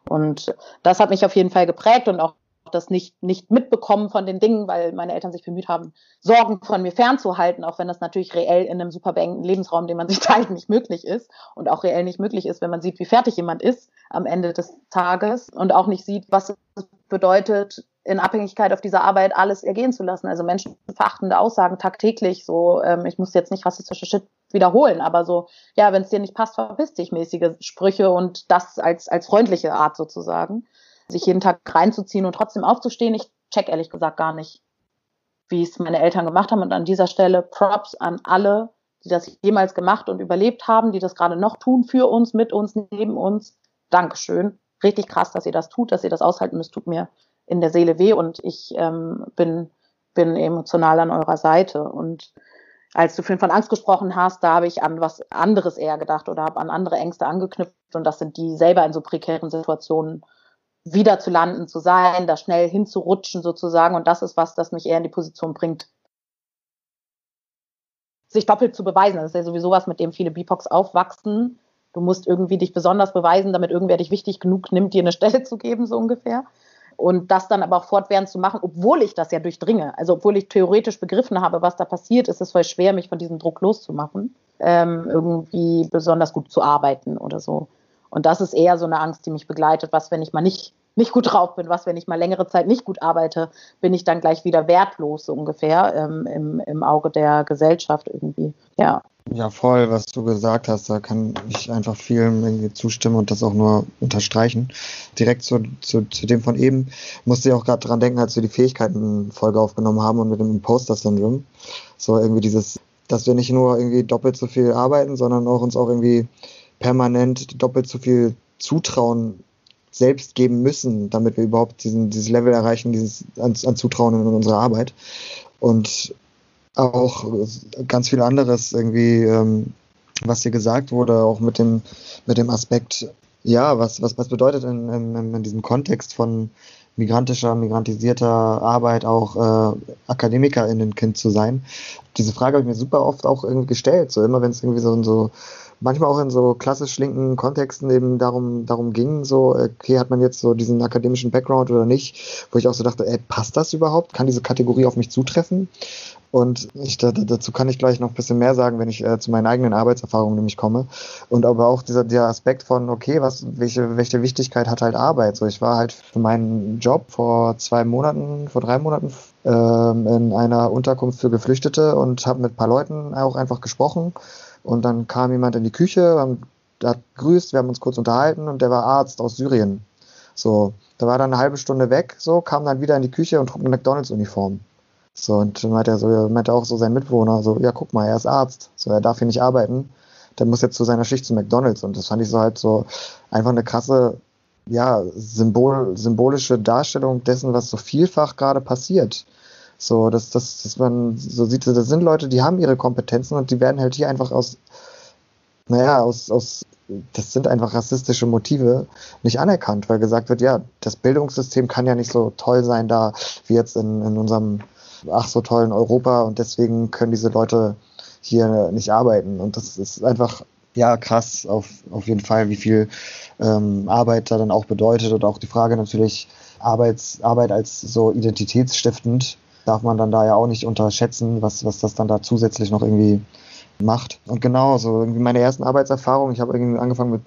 Und das hat mich auf jeden Fall geprägt und auch das nicht, nicht mitbekommen von den Dingen, weil meine Eltern sich bemüht haben, Sorgen von mir fernzuhalten, auch wenn das natürlich reell in einem super beengten Lebensraum, den man sich teilt, nicht möglich ist und auch reell nicht möglich ist, wenn man sieht, wie fertig jemand ist am Ende des Tages und auch nicht sieht, was es bedeutet, in Abhängigkeit auf diese Arbeit alles ergehen zu lassen. Also menschenverachtende Aussagen tagtäglich, so, ähm, ich muss jetzt nicht rassistische Shit wiederholen, aber so, ja, wenn es dir nicht passt, verpiss dich mäßige Sprüche und das als, als freundliche Art sozusagen. Sich jeden Tag reinzuziehen und trotzdem aufzustehen, ich check ehrlich gesagt gar nicht, wie es meine Eltern gemacht haben. Und an dieser Stelle Props an alle, die das jemals gemacht und überlebt haben, die das gerade noch tun für uns, mit uns, neben uns. Dankeschön. Richtig krass, dass ihr das tut, dass ihr das aushalten müsst, tut mir in der Seele weh und ich ähm, bin, bin emotional an eurer Seite. Und als du vorhin von Angst gesprochen hast, da habe ich an was anderes eher gedacht oder habe an andere Ängste angeknüpft und das sind die selber in so prekären Situationen wieder zu landen, zu sein, da schnell hinzurutschen sozusagen und das ist was, das mich eher in die Position bringt, sich doppelt zu beweisen. Das ist ja sowieso was, mit dem viele BIPOX aufwachsen. Du musst irgendwie dich besonders beweisen, damit irgendwer dich wichtig genug nimmt, dir eine Stelle zu geben, so ungefähr und das dann aber auch fortwährend zu machen, obwohl ich das ja durchdringe. Also obwohl ich theoretisch begriffen habe, was da passiert, ist es voll schwer, mich von diesem Druck loszumachen, ähm, irgendwie besonders gut zu arbeiten oder so. Und das ist eher so eine Angst, die mich begleitet. Was, wenn ich mal nicht, nicht gut drauf bin? Was, wenn ich mal längere Zeit nicht gut arbeite? Bin ich dann gleich wieder wertlos, so ungefähr, ähm, im, im Auge der Gesellschaft irgendwie? Ja. Ja, voll, was du gesagt hast, da kann ich einfach vielen irgendwie zustimmen und das auch nur unterstreichen. Direkt zu, zu, zu dem von eben musste ich auch gerade dran denken, als wir die Fähigkeiten-Folge aufgenommen haben und mit dem Imposter-Syndrom. So irgendwie dieses, dass wir nicht nur irgendwie doppelt so viel arbeiten, sondern auch uns auch irgendwie permanent doppelt so viel Zutrauen selbst geben müssen, damit wir überhaupt diesen, dieses Level erreichen, dieses an, an Zutrauen in unsere Arbeit. Und auch ganz viel anderes irgendwie, ähm, was hier gesagt wurde, auch mit dem, mit dem Aspekt, ja, was, was, was bedeutet in, in, in diesem Kontext von migrantischer, migrantisierter Arbeit auch äh, AkademikerInnen-Kind zu sein? Diese Frage habe ich mir super oft auch irgendwie gestellt, so immer wenn es irgendwie so, so manchmal auch in so klassisch linken Kontexten eben darum, darum ging, so, okay, hat man jetzt so diesen akademischen Background oder nicht, wo ich auch so dachte, ey, passt das überhaupt? Kann diese Kategorie auf mich zutreffen? Und ich, dazu kann ich gleich noch ein bisschen mehr sagen, wenn ich äh, zu meinen eigenen Arbeitserfahrungen nämlich komme. Und aber auch dieser, der Aspekt von, okay, was, welche, welche Wichtigkeit hat halt Arbeit? So, ich war halt für meinen Job vor zwei Monaten, vor drei Monaten ähm, in einer Unterkunft für Geflüchtete und habe mit ein paar Leuten auch einfach gesprochen. Und dann kam jemand in die Küche, haben, hat grüßt, wir haben uns kurz unterhalten und der war Arzt aus Syrien. So, da war dann eine halbe Stunde weg, so, kam dann wieder in die Küche und trug eine McDonalds-Uniform. So, und dann meinte er so, meinte auch so sein Mitbewohner, so, ja, guck mal, er ist Arzt, so, er darf hier nicht arbeiten, der muss jetzt zu seiner Schicht zu McDonalds. Und das fand ich so halt so einfach eine krasse ja, Symbol, symbolische Darstellung dessen, was so vielfach gerade passiert. So, dass, dass, dass man so sieht, das sind Leute, die haben ihre Kompetenzen und die werden halt hier einfach aus, naja, aus, aus, das sind einfach rassistische Motive nicht anerkannt, weil gesagt wird, ja, das Bildungssystem kann ja nicht so toll sein da, wie jetzt in, in unserem ach so tollen Europa und deswegen können diese Leute hier nicht arbeiten. Und das ist einfach, ja, krass auf, auf jeden Fall, wie viel ähm, Arbeit da dann auch bedeutet und auch die Frage natürlich, Arbeits, Arbeit als so identitätsstiftend darf man dann da ja auch nicht unterschätzen, was, was das dann da zusätzlich noch irgendwie macht. Und genau, so irgendwie meine ersten Arbeitserfahrungen, ich habe irgendwie angefangen mit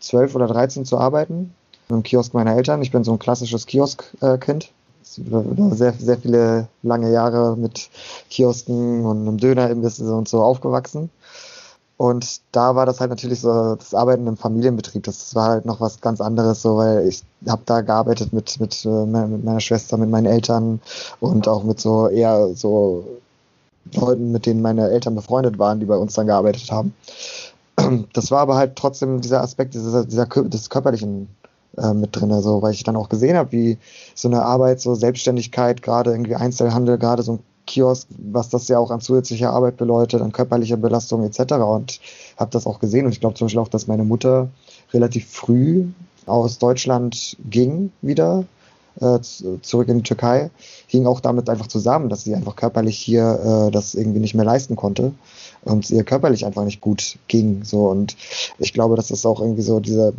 12 oder 13 zu arbeiten im Kiosk meiner Eltern. Ich bin so ein klassisches Kiosk-Kind. Sehr, sehr viele lange Jahre mit Kiosken und einem Dönerimbiss und so aufgewachsen. Und da war das halt natürlich so das Arbeiten im Familienbetrieb. Das war halt noch was ganz anderes, so weil ich habe da gearbeitet mit, mit, äh, mit meiner Schwester, mit meinen Eltern und auch mit so eher so Leuten, mit denen meine Eltern befreundet waren, die bei uns dann gearbeitet haben. Das war aber halt trotzdem dieser Aspekt dieser, dieser des körperlichen äh, mit drin, also weil ich dann auch gesehen habe, wie so eine Arbeit, so Selbstständigkeit, gerade irgendwie Einzelhandel, gerade so ein Kiosk, was das ja auch an zusätzlicher Arbeit bedeutet, an körperlicher Belastung etc. Und habe das auch gesehen. Und ich glaube zum Beispiel auch, dass meine Mutter relativ früh aus Deutschland ging wieder äh, zurück in die Türkei, hing auch damit einfach zusammen, dass sie einfach körperlich hier äh, das irgendwie nicht mehr leisten konnte und ihr körperlich einfach nicht gut ging. So und ich glaube, dass das auch irgendwie so diese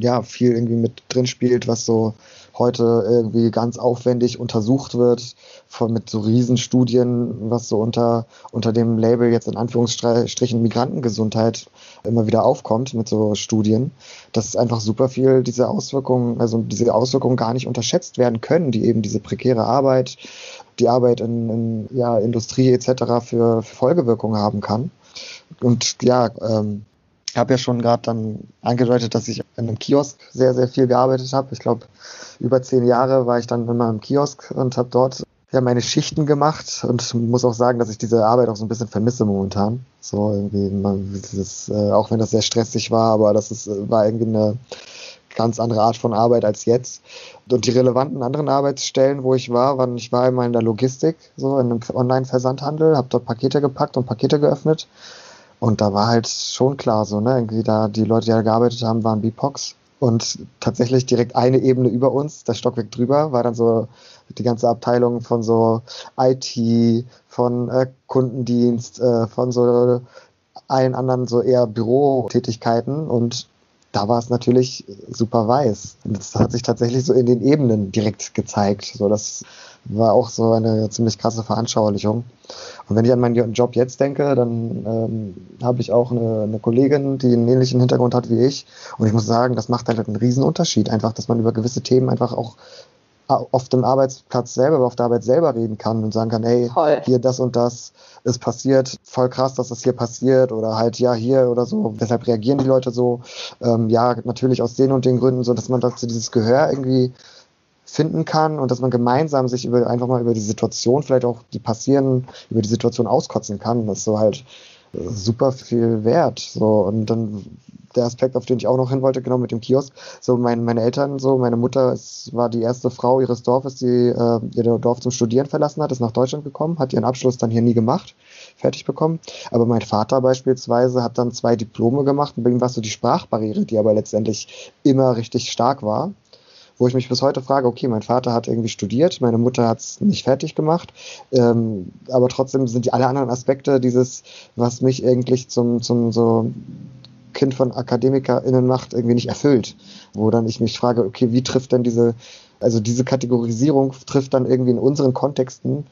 ja viel irgendwie mit drin spielt, was so heute irgendwie ganz aufwendig untersucht wird, von, mit so Riesenstudien, was so unter, unter dem Label jetzt in Anführungsstrichen Migrantengesundheit immer wieder aufkommt mit so Studien, dass einfach super viel diese Auswirkungen, also diese Auswirkungen gar nicht unterschätzt werden können, die eben diese prekäre Arbeit, die Arbeit in, in ja, Industrie etc. für Folgewirkungen haben kann. Und ja, ähm, habe ja schon gerade dann angedeutet, dass ich in einem Kiosk sehr, sehr viel gearbeitet habe. Ich glaube, über zehn Jahre war ich dann immer im Kiosk und habe dort ja meine Schichten gemacht und muss auch sagen, dass ich diese Arbeit auch so ein bisschen vermisse momentan. So irgendwie, dieses, äh, auch wenn das sehr stressig war, aber das ist, war irgendwie eine ganz andere Art von Arbeit als jetzt. Und die relevanten anderen Arbeitsstellen, wo ich war, waren, ich war immer in der Logistik, so in einem Online-Versandhandel, habe dort Pakete gepackt und Pakete geöffnet und da war halt schon klar so, ne, irgendwie da die Leute, die da gearbeitet haben, waren BIPOX. Und tatsächlich direkt eine Ebene über uns, der Stockwerk drüber, war dann so die ganze Abteilung von so IT, von äh, Kundendienst, äh, von so allen anderen so eher Bürotätigkeiten und da war es natürlich super weiß. Und das hat sich tatsächlich so in den Ebenen direkt gezeigt. So, das war auch so eine ziemlich krasse Veranschaulichung. Und wenn ich an meinen Job jetzt denke, dann ähm, habe ich auch eine, eine Kollegin, die einen ähnlichen Hintergrund hat wie ich. Und ich muss sagen, das macht halt einen riesen Unterschied, einfach, dass man über gewisse Themen einfach auch auf dem Arbeitsplatz selber, auf der Arbeit selber reden kann und sagen kann, hey, Toll. hier das und das ist passiert, voll krass, dass das hier passiert oder halt ja hier oder so. Weshalb reagieren die Leute so? Ähm, ja, natürlich aus den und den Gründen, so dass man dazu dieses Gehör irgendwie finden kann und dass man gemeinsam sich über einfach mal über die Situation, vielleicht auch die passieren, über die Situation auskotzen kann. Das ist so halt äh, super viel wert. So und dann der Aspekt, auf den ich auch noch hin wollte, genau mit dem Kiosk. So mein, meine Eltern, so meine Mutter ist, war die erste Frau ihres Dorfes, die äh, ihr Dorf zum Studieren verlassen hat, ist nach Deutschland gekommen, hat ihren Abschluss dann hier nie gemacht, fertig bekommen. Aber mein Vater beispielsweise hat dann zwei Diplome gemacht und bei ihm war es so die Sprachbarriere, die aber letztendlich immer richtig stark war wo ich mich bis heute frage, okay, mein Vater hat irgendwie studiert, meine Mutter hat es nicht fertig gemacht, ähm, aber trotzdem sind die alle anderen Aspekte dieses, was mich eigentlich zum, zum so Kind von AkademikerInnen macht, irgendwie nicht erfüllt. Wo dann ich mich frage, okay, wie trifft denn diese, also diese Kategorisierung trifft dann irgendwie in unseren Kontexten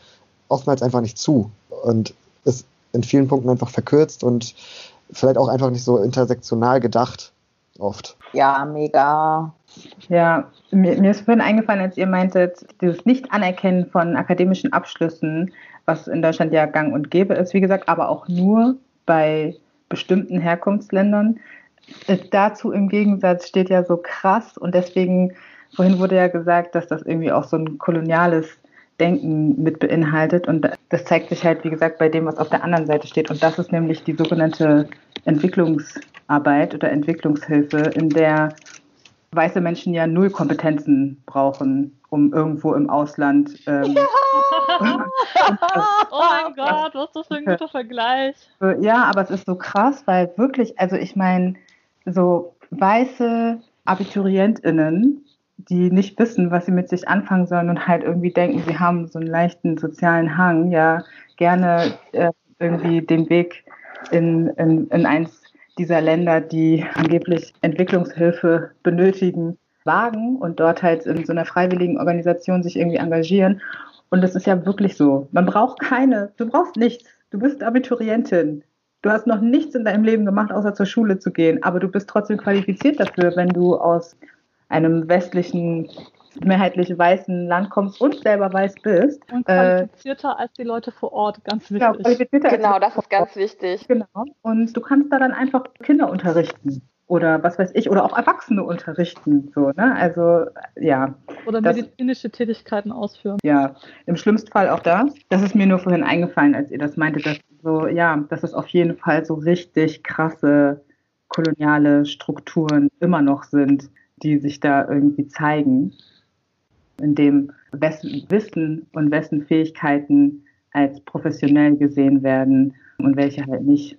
oftmals einfach nicht zu und ist in vielen Punkten einfach verkürzt und vielleicht auch einfach nicht so intersektional gedacht oft. Ja, mega. Ja, mir, mir ist vorhin eingefallen, als ihr meintet, dieses Nicht-Anerkennen von akademischen Abschlüssen, was in Deutschland ja gang und gäbe ist, wie gesagt, aber auch nur bei bestimmten Herkunftsländern. Dazu im Gegensatz steht ja so krass und deswegen, vorhin wurde ja gesagt, dass das irgendwie auch so ein koloniales Denken mit beinhaltet und das zeigt sich halt, wie gesagt, bei dem, was auf der anderen Seite steht und das ist nämlich die sogenannte Entwicklungsarbeit oder Entwicklungshilfe, in der weiße Menschen ja null Kompetenzen brauchen, um irgendwo im Ausland. Ähm, ja. oh mein Gott, was ist das für ein guter Vergleich? Ja, aber es ist so krass, weil wirklich, also ich meine, so weiße AbiturientInnen, die nicht wissen, was sie mit sich anfangen sollen und halt irgendwie denken, sie haben so einen leichten sozialen Hang, ja, gerne äh, irgendwie den Weg in, in, in eins dieser Länder, die angeblich Entwicklungshilfe benötigen, wagen und dort halt in so einer freiwilligen Organisation sich irgendwie engagieren. Und das ist ja wirklich so. Man braucht keine, du brauchst nichts. Du bist Abiturientin. Du hast noch nichts in deinem Leben gemacht, außer zur Schule zu gehen, aber du bist trotzdem qualifiziert dafür, wenn du aus einem westlichen, mehrheitlich weißen Land kommst und selber weiß bist. Und äh, qualifizierter äh, als die Leute vor Ort, ganz wichtig. Genau, genau das ist ganz wichtig. Genau. Und du kannst da dann einfach Kinder unterrichten oder was weiß ich, oder auch Erwachsene unterrichten. So, ne? Also ja. Oder medizinische das, Tätigkeiten ausführen. Ja, im schlimmsten Fall auch das. Das ist mir nur vorhin eingefallen, als ihr das meinte, dass so, ja, dass es auf jeden Fall so richtig krasse koloniale Strukturen immer noch sind, die sich da irgendwie zeigen, in dem wessen Wissen und wessen Fähigkeiten als professionell gesehen werden und welche halt nicht.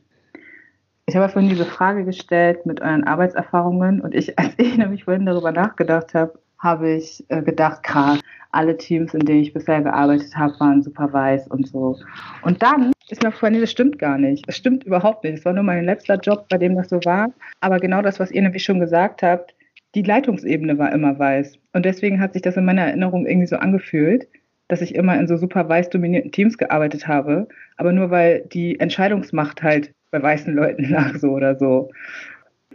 Ich habe vorhin diese Frage gestellt mit euren Arbeitserfahrungen und ich, als ich nämlich vorhin darüber nachgedacht habe, habe ich äh, gedacht, krass, alle Teams, in denen ich bisher gearbeitet habe, waren super weiß und so. Und dann ist mir vorhin, das stimmt gar nicht. Das stimmt überhaupt nicht. Es war nur mein letzter Job, bei dem das so war. Aber genau das, was ihr nämlich schon gesagt habt, die Leitungsebene war immer weiß. Und deswegen hat sich das in meiner Erinnerung irgendwie so angefühlt, dass ich immer in so super weiß dominierten Teams gearbeitet habe. Aber nur weil die Entscheidungsmacht halt bei weißen Leuten lag, so oder so.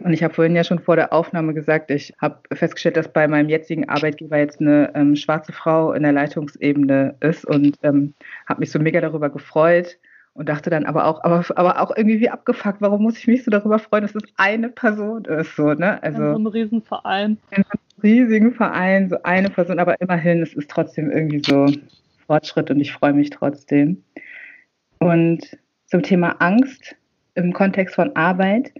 Und ich habe vorhin ja schon vor der Aufnahme gesagt, ich habe festgestellt, dass bei meinem jetzigen Arbeitgeber jetzt eine ähm, schwarze Frau in der Leitungsebene ist und ähm, habe mich so mega darüber gefreut und dachte dann aber auch, aber, aber auch irgendwie wie abgefuckt, warum muss ich mich so darüber freuen, dass es eine Person ist, so, ne? Also. In so einem Riesenverein. In einem riesigen Verein, so eine Person, aber immerhin, es ist trotzdem irgendwie so Fortschritt und ich freue mich trotzdem. Und zum Thema Angst im Kontext von Arbeit,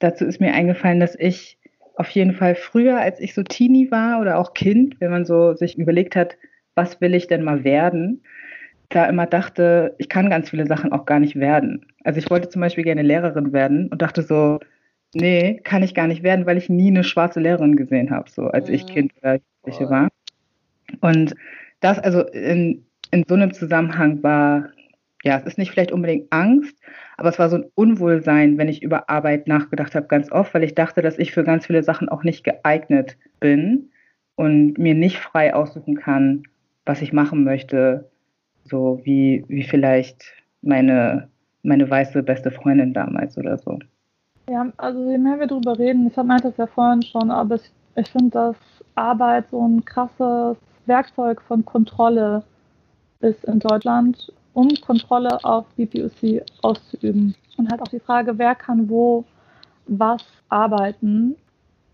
dazu ist mir eingefallen, dass ich auf jeden Fall früher, als ich so Teenie war oder auch Kind, wenn man so sich überlegt hat, was will ich denn mal werden, da immer dachte, ich kann ganz viele Sachen auch gar nicht werden. Also ich wollte zum Beispiel gerne Lehrerin werden und dachte so, nee, kann ich gar nicht werden, weil ich nie eine schwarze Lehrerin gesehen habe, so als ich mhm. Kind oder Jugendliche war. Und das also in, in so einem Zusammenhang war, ja, es ist nicht vielleicht unbedingt Angst, aber es war so ein Unwohlsein, wenn ich über Arbeit nachgedacht habe, ganz oft, weil ich dachte, dass ich für ganz viele Sachen auch nicht geeignet bin und mir nicht frei aussuchen kann, was ich machen möchte so wie, wie vielleicht meine, meine weiße beste Freundin damals oder so. Ja, also je mehr wir darüber reden, ich meinte es ja vorhin schon, aber ich, ich finde, dass Arbeit so ein krasses Werkzeug von Kontrolle ist in Deutschland, um Kontrolle auf BPOC auszuüben. Und halt auch die Frage, wer kann wo was arbeiten.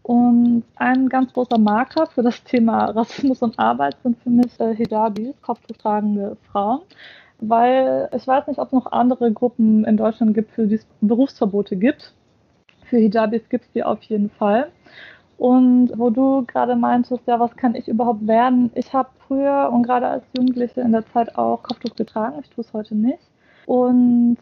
Und ein ganz großer Marker für das Thema Rassismus und Arbeit sind für mich äh, Hijabis, kopftragende Frauen. Weil ich weiß nicht, ob es noch andere Gruppen in Deutschland gibt, für die es Berufsverbote gibt. Für Hijabis gibt es die auf jeden Fall. Und wo du gerade meintest, ja, was kann ich überhaupt werden? Ich habe früher und gerade als Jugendliche in der Zeit auch Kopftuch getragen. Ich tue es heute nicht. Und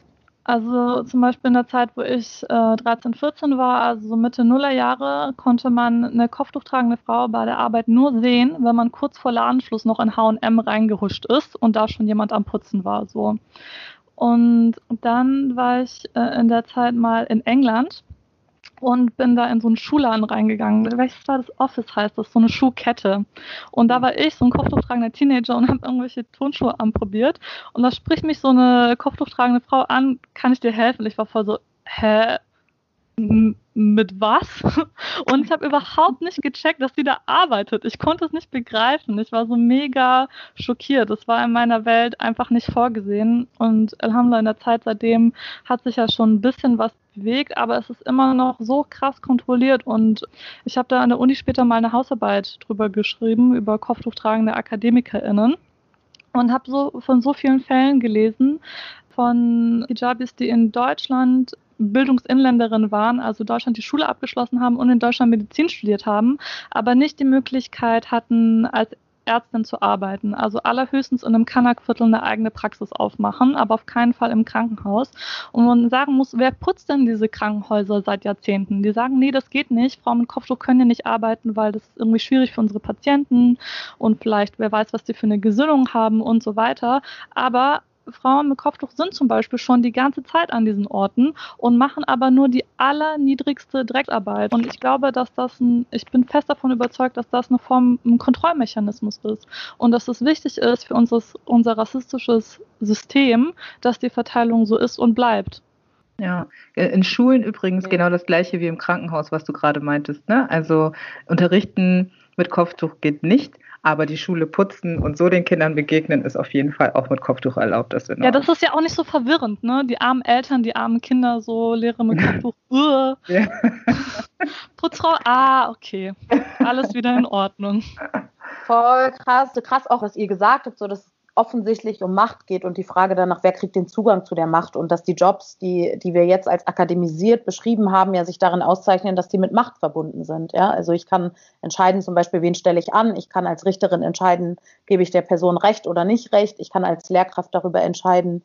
also zum Beispiel in der Zeit, wo ich äh, 13, 14 war, also so Mitte Nullerjahre, konnte man eine kopftuchtragende Frau bei der Arbeit nur sehen, wenn man kurz vor Ladenschluss noch in H&M reingehuscht ist und da schon jemand am Putzen war. So. Und dann war ich äh, in der Zeit mal in England und bin da in so einen Schuhladen reingegangen. Welches war das Office heißt das? So eine Schuhkette. Und da war ich so ein kopftuchtragender Teenager und habe irgendwelche Tonschuhe anprobiert. Und da spricht mich so eine kopftuchtragende Frau an, kann ich dir helfen? Ich war voll so, hä? Mit was? Und ich habe überhaupt nicht gecheckt, dass sie da arbeitet. Ich konnte es nicht begreifen. Ich war so mega schockiert. Das war in meiner Welt einfach nicht vorgesehen. Und Alhamdulillah in der Zeit seitdem hat sich ja schon ein bisschen was bewegt, aber es ist immer noch so krass kontrolliert. Und ich habe da an der Uni später mal eine Hausarbeit drüber geschrieben, über kopftuchtragende AkademikerInnen und habe so von so vielen Fällen gelesen von Hijabis, die in Deutschland Bildungsinländerin waren, also Deutschland die Schule abgeschlossen haben und in Deutschland Medizin studiert haben, aber nicht die Möglichkeit hatten, als Ärztin zu arbeiten. Also allerhöchstens in einem Kanakviertel eine eigene Praxis aufmachen, aber auf keinen Fall im Krankenhaus. Und man sagen muss, wer putzt denn diese Krankenhäuser seit Jahrzehnten? Die sagen, nee, das geht nicht. Frauen mit Kopftuch können ja nicht arbeiten, weil das ist irgendwie schwierig für unsere Patienten und vielleicht, wer weiß, was die für eine Gesinnung haben und so weiter. Aber Frauen mit Kopftuch sind zum Beispiel schon die ganze Zeit an diesen Orten und machen aber nur die allerniedrigste Dreckarbeit. Und ich glaube, dass das ein, ich bin fest davon überzeugt, dass das eine Form, ein Kontrollmechanismus ist. Und dass es wichtig ist für unseres, unser rassistisches System, dass die Verteilung so ist und bleibt. Ja, in Schulen übrigens genau das gleiche wie im Krankenhaus, was du gerade meintest. Ne? Also unterrichten mit Kopftuch geht nicht. Aber die Schule putzen und so den Kindern begegnen, ist auf jeden Fall auch mit Kopftuch erlaubt. Das ja, das ist ja auch nicht so verwirrend, ne? Die armen Eltern, die armen Kinder, so Lehrer mit Kopftuch. Uh. Ja. Putzfrau, ah, okay. Alles wieder in Ordnung. Voll krass, krass auch, was ihr gesagt habt, so dass offensichtlich um Macht geht und die Frage danach, wer kriegt den Zugang zu der Macht und dass die Jobs, die, die wir jetzt als akademisiert beschrieben haben, ja sich darin auszeichnen, dass die mit Macht verbunden sind. Ja? Also ich kann entscheiden, zum Beispiel, wen stelle ich an. Ich kann als Richterin entscheiden, gebe ich der Person Recht oder nicht Recht. Ich kann als Lehrkraft darüber entscheiden,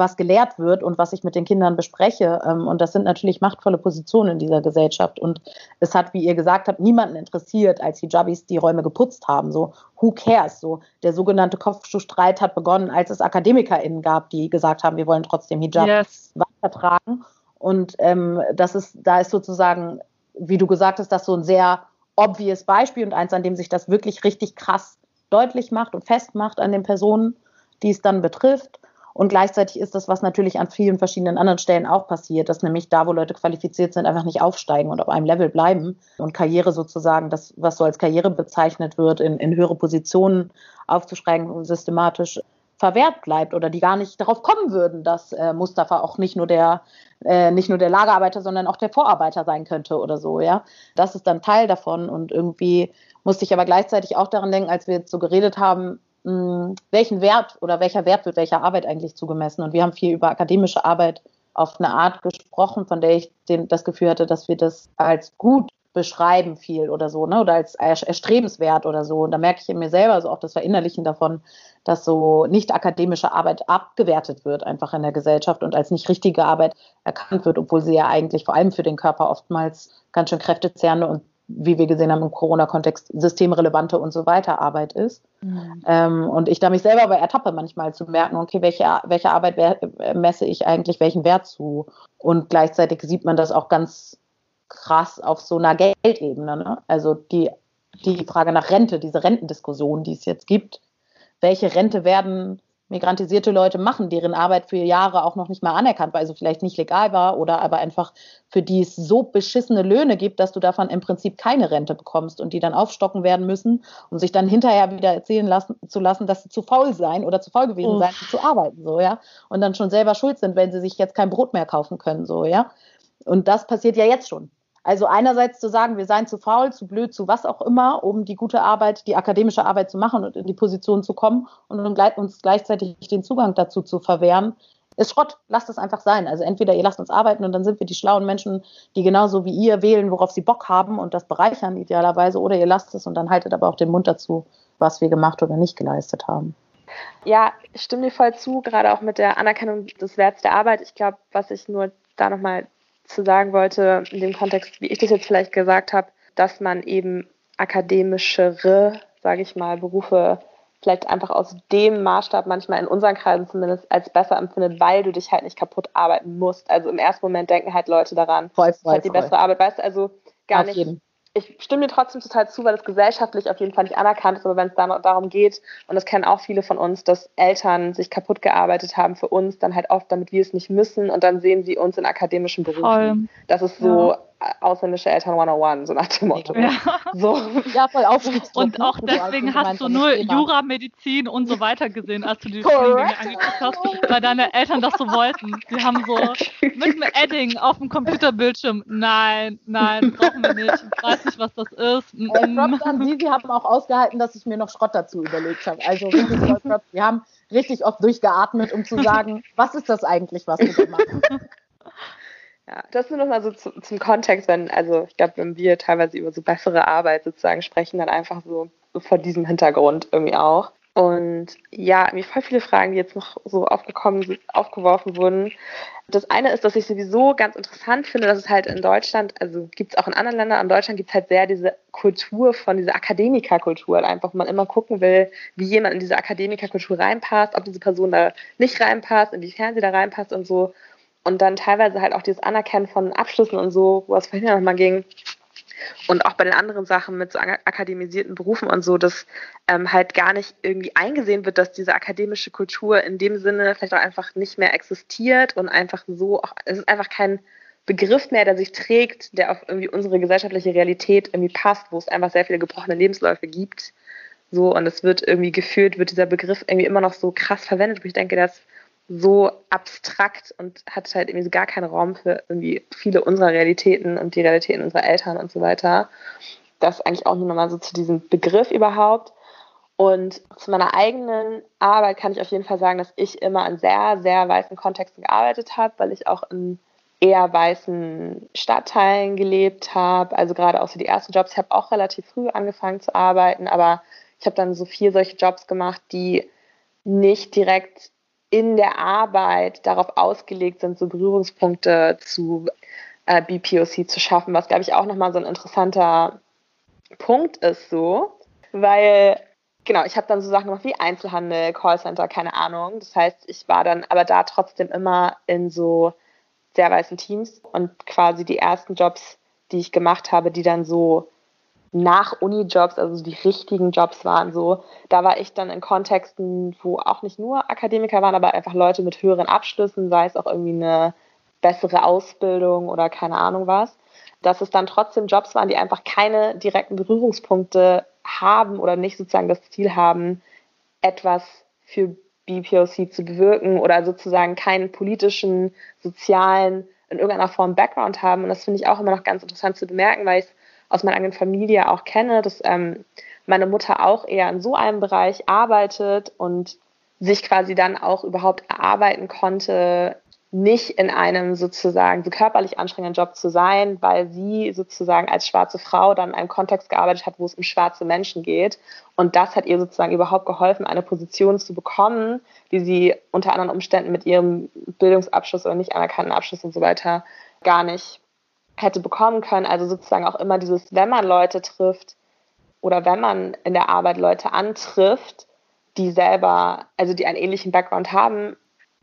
was gelehrt wird und was ich mit den Kindern bespreche. Ähm, und das sind natürlich machtvolle Positionen in dieser Gesellschaft. Und es hat, wie ihr gesagt habt, niemanden interessiert, als Hijabis die Räume geputzt haben. So, who cares? So, der sogenannte Kopfschuhstreit hat begonnen, als es AkademikerInnen gab, die gesagt haben, wir wollen trotzdem Hijab yes. weitertragen. Und ähm, das ist, da ist sozusagen, wie du gesagt hast, das so ein sehr obvious Beispiel und eins, an dem sich das wirklich richtig krass deutlich macht und festmacht an den Personen, die es dann betrifft. Und gleichzeitig ist das, was natürlich an vielen verschiedenen anderen Stellen auch passiert, dass nämlich da, wo Leute qualifiziert sind, einfach nicht aufsteigen und auf einem Level bleiben und Karriere sozusagen, das, was so als Karriere bezeichnet wird, in, in höhere Positionen aufzusteigen, systematisch verwehrt bleibt oder die gar nicht darauf kommen würden, dass äh, Mustafa auch nicht nur der äh, nicht nur der Lagerarbeiter, sondern auch der Vorarbeiter sein könnte oder so, ja. Das ist dann Teil davon und irgendwie musste ich aber gleichzeitig auch daran denken, als wir jetzt so geredet haben, mh, welchen Wert oder welcher Wert wird welcher Arbeit eigentlich zugemessen. Und wir haben viel über akademische Arbeit auf eine Art gesprochen, von der ich den, das Gefühl hatte, dass wir das als gut beschreiben viel oder so, ne? Oder als erstrebenswert oder so. Und da merke ich in mir selber so auch das Verinnerlichen davon, dass so nicht akademische Arbeit abgewertet wird einfach in der Gesellschaft und als nicht richtige Arbeit erkannt wird, obwohl sie ja eigentlich vor allem für den Körper oftmals ganz schön kräftezehrende und wie wir gesehen haben im Corona-Kontext, systemrelevante und so weiter Arbeit ist. Mhm. Ähm, und ich da mich selber aber ertappe manchmal zu merken, okay, welche, welche Arbeit messe ich eigentlich welchen Wert zu? Und gleichzeitig sieht man das auch ganz krass auf so einer Geldebene. Ne? Also die, die Frage nach Rente, diese Rentendiskussion, die es jetzt gibt. Welche Rente werden migrantisierte Leute machen, deren Arbeit für Jahre auch noch nicht mal anerkannt war, also vielleicht nicht legal war oder aber einfach für die es so beschissene Löhne gibt, dass du davon im Prinzip keine Rente bekommst und die dann aufstocken werden müssen, um sich dann hinterher wieder erzählen lassen, zu lassen, dass sie zu faul sein oder zu faul gewesen Uff. seien, zu arbeiten, so, ja. Und dann schon selber schuld sind, wenn sie sich jetzt kein Brot mehr kaufen können, so, ja. Und das passiert ja jetzt schon. Also einerseits zu sagen, wir seien zu faul, zu blöd, zu was auch immer, um die gute Arbeit, die akademische Arbeit zu machen und in die Position zu kommen und uns gleichzeitig den Zugang dazu zu verwehren, ist Schrott. Lasst es einfach sein. Also entweder ihr lasst uns arbeiten und dann sind wir die schlauen Menschen, die genauso wie ihr wählen, worauf sie Bock haben und das bereichern idealerweise, oder ihr lasst es und dann haltet aber auch den Mund dazu, was wir gemacht oder nicht geleistet haben. Ja, ich stimme dir voll zu, gerade auch mit der Anerkennung des Werts der Arbeit. Ich glaube, was ich nur da nochmal zu sagen wollte, in dem Kontext, wie ich das jetzt vielleicht gesagt habe, dass man eben akademischere, sage ich mal, Berufe vielleicht einfach aus dem Maßstab manchmal in unseren Kreisen zumindest als besser empfindet, weil du dich halt nicht kaputt arbeiten musst. Also im ersten Moment denken halt Leute daran, voll, voll, das ist halt die voll. bessere Arbeit, weißt du, also gar Auf nicht. Jeden ich stimme dir trotzdem total zu, weil es gesellschaftlich auf jeden Fall nicht anerkannt ist, aber wenn es darum geht, und das kennen auch viele von uns, dass Eltern sich kaputt gearbeitet haben für uns, dann halt oft, damit wir es nicht müssen und dann sehen sie uns in akademischen Berufen. Voll. Das ist so, ja ausländische Eltern 101, so nach dem Motto. Ja, so. ja voll Aufstiegsdruck. Und auch deswegen hast du nur Jura, Medizin und so weiter gesehen, als du die Studiengänge angeguckt hast, weil deine Eltern das so wollten. Die haben so mit einem Edding auf dem Computerbildschirm, nein, nein, brauchen wir nicht. Ich weiß nicht, was das ist. Äh, Props an die, sie haben auch ausgehalten, dass ich mir noch Schrott dazu überlegt habe. Also Props. Wir haben richtig oft durchgeatmet, um zu sagen, was ist das eigentlich, was wir da machen. Ja, das nur noch mal so zu, zum Kontext, wenn, also ich glaube, wenn wir teilweise über so bessere Arbeit sozusagen sprechen, dann einfach so, vor diesem Hintergrund irgendwie auch. Und ja, mir voll viele Fragen, die jetzt noch so aufgekommen aufgeworfen wurden. Das eine ist, dass ich sowieso ganz interessant finde, dass es halt in Deutschland, also gibt es auch in anderen Ländern, in Deutschland gibt es halt sehr diese Kultur von dieser Akademikerkultur, halt einfach, man immer gucken will, wie jemand in diese Akademikerkultur reinpasst, ob diese Person da nicht reinpasst, inwiefern sie da reinpasst und so. Und dann teilweise halt auch dieses Anerkennen von Abschlüssen und so, wo es vorhin ja nochmal ging, und auch bei den anderen Sachen mit so akademisierten Berufen und so, dass ähm, halt gar nicht irgendwie eingesehen wird, dass diese akademische Kultur in dem Sinne vielleicht auch einfach nicht mehr existiert und einfach so, auch, es ist einfach kein Begriff mehr, der sich trägt, der auf irgendwie unsere gesellschaftliche Realität irgendwie passt, wo es einfach sehr viele gebrochene Lebensläufe gibt. So, und es wird irgendwie gefühlt, wird dieser Begriff irgendwie immer noch so krass verwendet, wo ich denke, dass so abstrakt und hat halt irgendwie gar keinen Raum für irgendwie viele unserer Realitäten und die Realitäten unserer Eltern und so weiter. Das eigentlich auch nur nochmal so zu diesem Begriff überhaupt. Und zu meiner eigenen Arbeit kann ich auf jeden Fall sagen, dass ich immer in sehr, sehr weißen Kontexten gearbeitet habe, weil ich auch in eher weißen Stadtteilen gelebt habe. Also gerade auch so die ersten Jobs. Ich habe auch relativ früh angefangen zu arbeiten, aber ich habe dann so vier solche Jobs gemacht, die nicht direkt in der Arbeit darauf ausgelegt sind, so Berührungspunkte zu äh, BPOC zu schaffen, was, glaube ich, auch nochmal so ein interessanter Punkt ist so, weil genau, ich habe dann so Sachen gemacht wie Einzelhandel, Callcenter, keine Ahnung. Das heißt, ich war dann aber da trotzdem immer in so sehr weißen Teams und quasi die ersten Jobs, die ich gemacht habe, die dann so nach Uni-Jobs, also die richtigen Jobs waren so. Da war ich dann in Kontexten, wo auch nicht nur Akademiker waren, aber einfach Leute mit höheren Abschlüssen, sei es auch irgendwie eine bessere Ausbildung oder keine Ahnung was. Dass es dann trotzdem Jobs waren, die einfach keine direkten Berührungspunkte haben oder nicht sozusagen das Ziel haben, etwas für BPOC zu bewirken oder sozusagen keinen politischen, sozialen, in irgendeiner Form Background haben. Und das finde ich auch immer noch ganz interessant zu bemerken, weil ich es aus meiner eigenen Familie auch kenne, dass ähm, meine Mutter auch eher in so einem Bereich arbeitet und sich quasi dann auch überhaupt erarbeiten konnte, nicht in einem sozusagen so körperlich anstrengenden Job zu sein, weil sie sozusagen als schwarze Frau dann in einem Kontext gearbeitet hat, wo es um schwarze Menschen geht. Und das hat ihr sozusagen überhaupt geholfen, eine Position zu bekommen, die sie unter anderen Umständen mit ihrem Bildungsabschluss oder nicht anerkannten Abschluss und so weiter gar nicht hätte bekommen können. Also sozusagen auch immer dieses, wenn man Leute trifft oder wenn man in der Arbeit Leute antrifft, die selber, also die einen ähnlichen Background haben,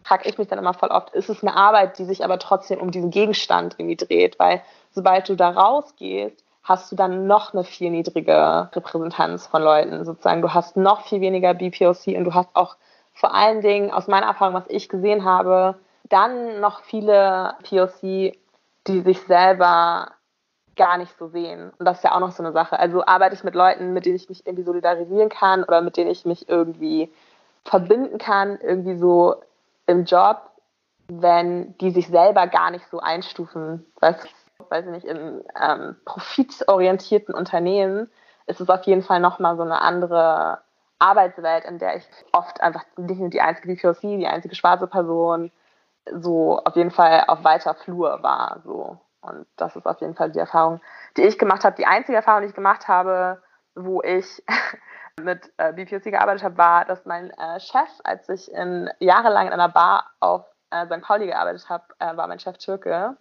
frage ich mich dann immer voll oft, ist es eine Arbeit, die sich aber trotzdem um diesen Gegenstand irgendwie dreht? Weil sobald du da rausgehst, hast du dann noch eine viel niedrige Repräsentanz von Leuten. Sozusagen, du hast noch viel weniger BPOC und du hast auch vor allen Dingen aus meiner Erfahrung, was ich gesehen habe, dann noch viele POC, die sich selber gar nicht so sehen. Und das ist ja auch noch so eine Sache. Also arbeite ich mit Leuten, mit denen ich mich irgendwie solidarisieren kann oder mit denen ich mich irgendwie verbinden kann, irgendwie so im Job, wenn die sich selber gar nicht so einstufen. Weiß, weiß ich nicht, in ähm, profitorientierten Unternehmen ist es auf jeden Fall nochmal so eine andere Arbeitswelt, in der ich oft einfach nicht nur die einzige BPOC, die einzige schwarze Person, so auf jeden Fall auf weiter Flur war. So. Und das ist auf jeden Fall die Erfahrung, die ich gemacht habe. Die einzige Erfahrung, die ich gemacht habe, wo ich mit äh, BPOC gearbeitet habe, war, dass mein äh, Chef, als ich in, jahrelang in einer Bar auf äh, St. Pauli gearbeitet habe, äh, war mein Chef Türke.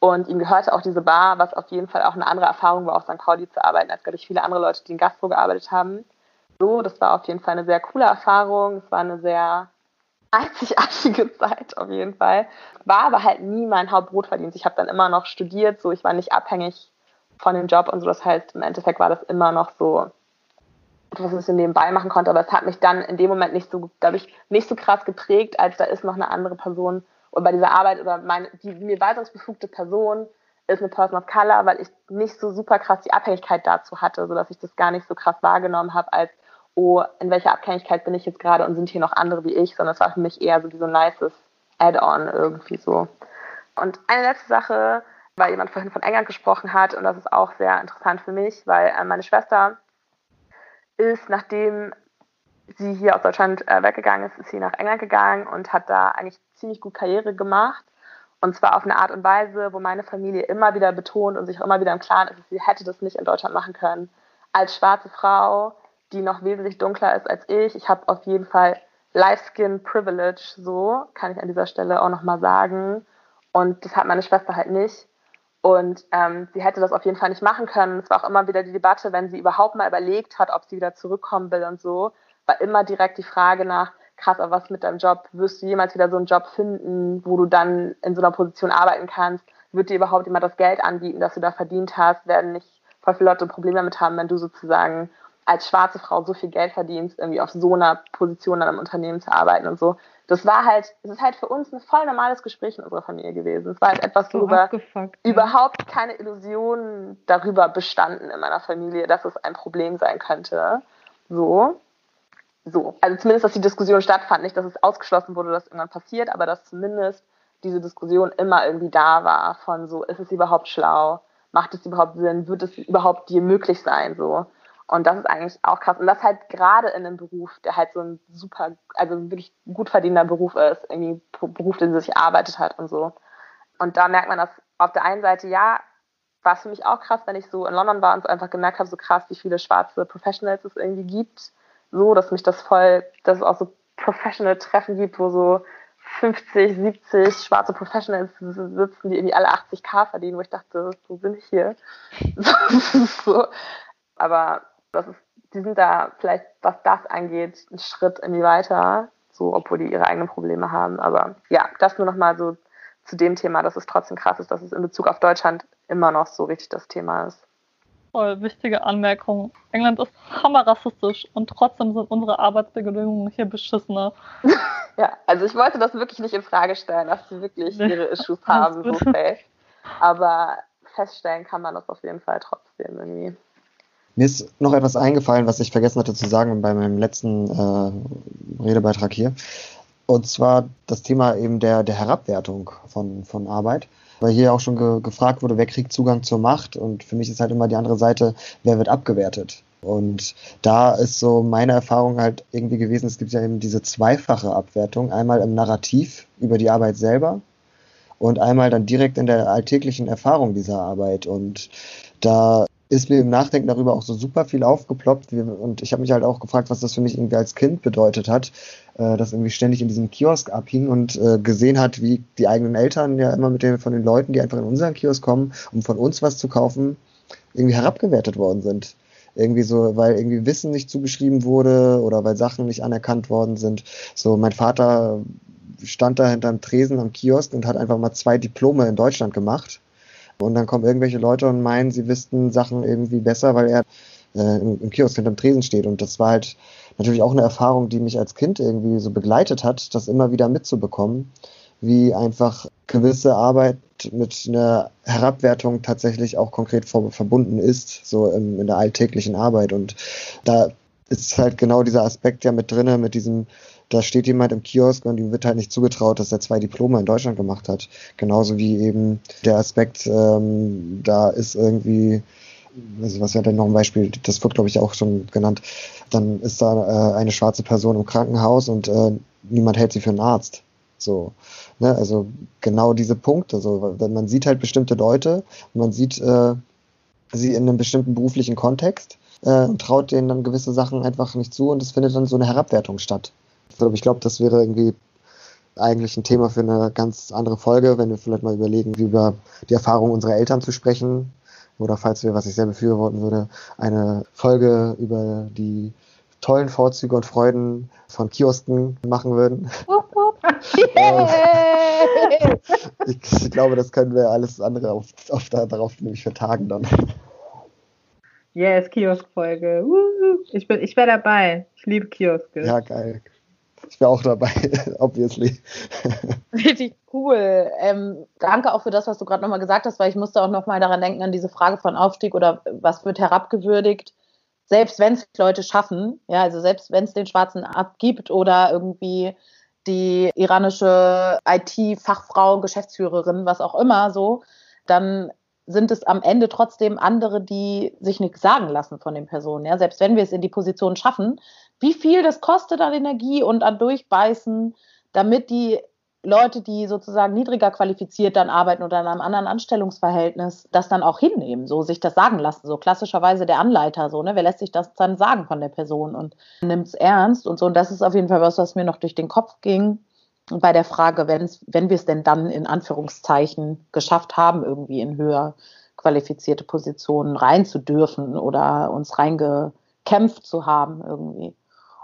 Und ihm gehörte auch diese Bar, was auf jeden Fall auch eine andere Erfahrung war, auf St. Pauli zu arbeiten, als, glaube ich, viele andere Leute, die in Gastro gearbeitet haben. So, das war auf jeden Fall eine sehr coole Erfahrung. Es war eine sehr einzigartige Zeit auf jeden Fall. War aber halt nie mein Hauptbrotverdienst. Ich habe dann immer noch studiert, so ich war nicht abhängig von dem Job und so. Das heißt, im Endeffekt war das immer noch so etwas, was ich nebenbei machen konnte. Aber es hat mich dann in dem Moment nicht so, ich, nicht so krass geprägt, als da ist noch eine andere Person oder bei dieser Arbeit oder meine, die mir weisungsbefugte Person ist eine Person of Color, weil ich nicht so super krass die Abhängigkeit dazu hatte, sodass ich das gar nicht so krass wahrgenommen habe als oh, in welcher Abhängigkeit bin ich jetzt gerade und sind hier noch andere wie ich, sondern es war für mich eher so wie so ein nices Add-on irgendwie so. Und eine letzte Sache, weil jemand vorhin von England gesprochen hat und das ist auch sehr interessant für mich, weil äh, meine Schwester ist, nachdem sie hier aus Deutschland äh, weggegangen ist, ist sie nach England gegangen und hat da eigentlich ziemlich gut Karriere gemacht Und zwar auf eine Art und Weise, wo meine Familie immer wieder betont und sich auch immer wieder im Klaren ist, sie hätte das nicht in Deutschland machen können. Als schwarze Frau, die noch wesentlich dunkler ist als ich, ich habe auf jeden Fall Life Skin Privilege, so kann ich an dieser Stelle auch nochmal sagen. Und das hat meine Schwester halt nicht. Und ähm, sie hätte das auf jeden Fall nicht machen können. Es war auch immer wieder die Debatte, wenn sie überhaupt mal überlegt hat, ob sie wieder zurückkommen will und so, war immer direkt die Frage nach, krass, aber was mit deinem Job? Wirst du jemals wieder so einen Job finden, wo du dann in so einer Position arbeiten kannst? Wird dir überhaupt jemand das Geld anbieten, das du da verdient hast? Werden nicht voll viele Leute Probleme damit haben, wenn du sozusagen als schwarze Frau so viel Geld verdienst, irgendwie auf so einer Position dann im Unternehmen zu arbeiten und so. Das war halt, es ist halt für uns ein voll normales Gespräch in unserer Familie gewesen. Es war halt etwas, So worüber ne? überhaupt keine Illusionen darüber bestanden in meiner Familie, dass es ein Problem sein könnte. So. So. Also zumindest, dass die Diskussion stattfand. Nicht, dass es ausgeschlossen wurde, dass irgendwann passiert, aber dass zumindest diese Diskussion immer irgendwie da war von so, ist es überhaupt schlau? Macht es überhaupt Sinn? Wird es überhaupt dir möglich sein? So. Und das ist eigentlich auch krass. Und das halt gerade in einem Beruf, der halt so ein super, also wirklich gut verdienender Beruf ist, irgendwie Beruf, den sie sich erarbeitet hat und so. Und da merkt man das auf der einen Seite, ja, war es für mich auch krass, wenn ich so in London war und so einfach gemerkt habe, so krass, wie viele schwarze Professionals es irgendwie gibt. So, dass mich das voll, dass es auch so Professional-Treffen gibt, wo so 50, 70 schwarze Professionals sitzen, die irgendwie alle 80k verdienen, wo ich dachte, wo bin ich hier? so. Aber das ist, die sind da vielleicht, was das angeht, einen Schritt irgendwie weiter, so, obwohl die ihre eigenen Probleme haben. Aber ja, das nur nochmal so zu dem Thema, dass es trotzdem krass ist, dass es in Bezug auf Deutschland immer noch so richtig das Thema ist. Voll wichtige Anmerkung. England ist hammerrassistisch und trotzdem sind unsere Arbeitsbedingungen hier beschissener. Ja, also ich wollte das wirklich nicht in Frage stellen, dass sie wirklich ihre Issues haben, so safe. Aber feststellen kann man das auf jeden Fall trotzdem irgendwie. Mir ist noch etwas eingefallen, was ich vergessen hatte zu sagen bei meinem letzten äh, Redebeitrag hier. Und zwar das Thema eben der, der Herabwertung von, von Arbeit. Weil hier auch schon ge gefragt wurde, wer kriegt Zugang zur Macht? Und für mich ist halt immer die andere Seite, wer wird abgewertet? Und da ist so meine Erfahrung halt irgendwie gewesen, es gibt ja eben diese zweifache Abwertung. Einmal im Narrativ über die Arbeit selber und einmal dann direkt in der alltäglichen Erfahrung dieser Arbeit. Und da ist mir im Nachdenken darüber auch so super viel aufgeploppt. Und ich habe mich halt auch gefragt, was das für mich irgendwie als Kind bedeutet hat, äh, das irgendwie ständig in diesem Kiosk abhing und äh, gesehen hat, wie die eigenen Eltern ja immer mit den, von den Leuten, die einfach in unseren Kiosk kommen, um von uns was zu kaufen, irgendwie herabgewertet worden sind. Irgendwie so, weil irgendwie Wissen nicht zugeschrieben wurde oder weil Sachen nicht anerkannt worden sind. So, mein Vater stand da hinterm Tresen am Kiosk und hat einfach mal zwei Diplome in Deutschland gemacht. Und dann kommen irgendwelche Leute und meinen, sie wüssten Sachen irgendwie besser, weil er äh, im, Kiosk hinterm Tresen steht. Und das war halt natürlich auch eine Erfahrung, die mich als Kind irgendwie so begleitet hat, das immer wieder mitzubekommen, wie einfach gewisse Arbeit mit einer Herabwertung tatsächlich auch konkret ver verbunden ist, so im, in der alltäglichen Arbeit. Und da ist halt genau dieser Aspekt ja mit drinne, mit diesem, da steht jemand im Kiosk und ihm wird halt nicht zugetraut, dass er zwei Diplome in Deutschland gemacht hat. Genauso wie eben der Aspekt, ähm, da ist irgendwie, also was wäre denn noch ein Beispiel, das wird glaube ich auch schon genannt, dann ist da äh, eine schwarze Person im Krankenhaus und äh, niemand hält sie für einen Arzt. So, ne, also genau diese Punkte. So, man sieht halt bestimmte Leute, man sieht äh, sie in einem bestimmten beruflichen Kontext äh, und traut denen dann gewisse Sachen einfach nicht zu und es findet dann so eine Herabwertung statt. Aber ich glaube, das wäre irgendwie eigentlich ein Thema für eine ganz andere Folge, wenn wir vielleicht mal überlegen, wie über die Erfahrung unserer Eltern zu sprechen. Oder falls wir, was ich sehr befürworten würde, eine Folge über die tollen Vorzüge und Freuden von Kiosken machen würden. ich, ich glaube, das können wir alles andere auf, auf da, darauf nämlich vertagen dann. Yes, Kiosk-Folge. Ich, bin- ich wäre dabei. Ich liebe Kioske. Ja, geil. Ich wäre auch dabei, obviously. Richtig cool. Ähm, danke auch für das, was du gerade nochmal gesagt hast, weil ich musste auch nochmal daran denken, an diese Frage von Aufstieg oder was wird herabgewürdigt. Selbst wenn es Leute schaffen, ja, also selbst wenn es den Schwarzen abgibt oder irgendwie die iranische IT-Fachfrau, Geschäftsführerin, was auch immer so, dann sind es am Ende trotzdem andere, die sich nichts sagen lassen von den Personen. Ja? Selbst wenn wir es in die Position schaffen, wie viel das kostet an Energie und an Durchbeißen, damit die Leute, die sozusagen niedriger qualifiziert dann arbeiten oder in einem anderen Anstellungsverhältnis, das dann auch hinnehmen, so sich das sagen lassen. So klassischerweise der Anleiter, so, ne? Wer lässt sich das dann sagen von der Person und nimmt es ernst und so. Und das ist auf jeden Fall was, was mir noch durch den Kopf ging bei der Frage, wenn wir es denn dann in Anführungszeichen geschafft haben, irgendwie in höher qualifizierte Positionen rein zu dürfen oder uns reingekämpft zu haben irgendwie.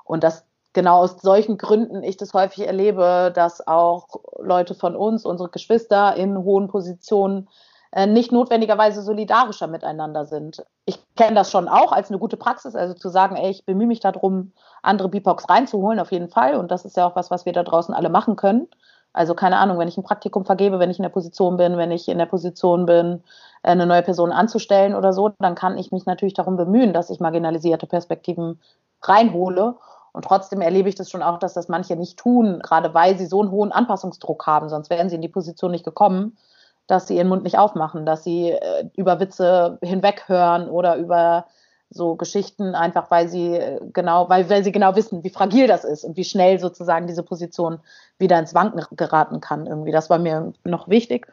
Und das genau aus solchen Gründen ich das häufig erlebe, dass auch Leute von uns, unsere Geschwister in hohen Positionen äh, nicht notwendigerweise solidarischer miteinander sind. Ich kenne das schon auch als eine gute Praxis, also zu sagen, ey, ich bemühe mich darum, andere BIPOCs reinzuholen, auf jeden Fall. Und das ist ja auch was, was wir da draußen alle machen können. Also keine Ahnung, wenn ich ein Praktikum vergebe, wenn ich in der Position bin, wenn ich in der Position bin, eine neue Person anzustellen oder so, dann kann ich mich natürlich darum bemühen, dass ich marginalisierte Perspektiven reinhole. Und trotzdem erlebe ich das schon auch, dass das manche nicht tun, gerade weil sie so einen hohen Anpassungsdruck haben, sonst wären sie in die Position nicht gekommen dass sie ihren Mund nicht aufmachen, dass sie äh, über Witze hinweghören oder über so Geschichten einfach, weil sie äh, genau, weil, weil sie genau wissen, wie fragil das ist und wie schnell sozusagen diese Position wieder ins Wanken geraten kann irgendwie. Das war mir noch wichtig.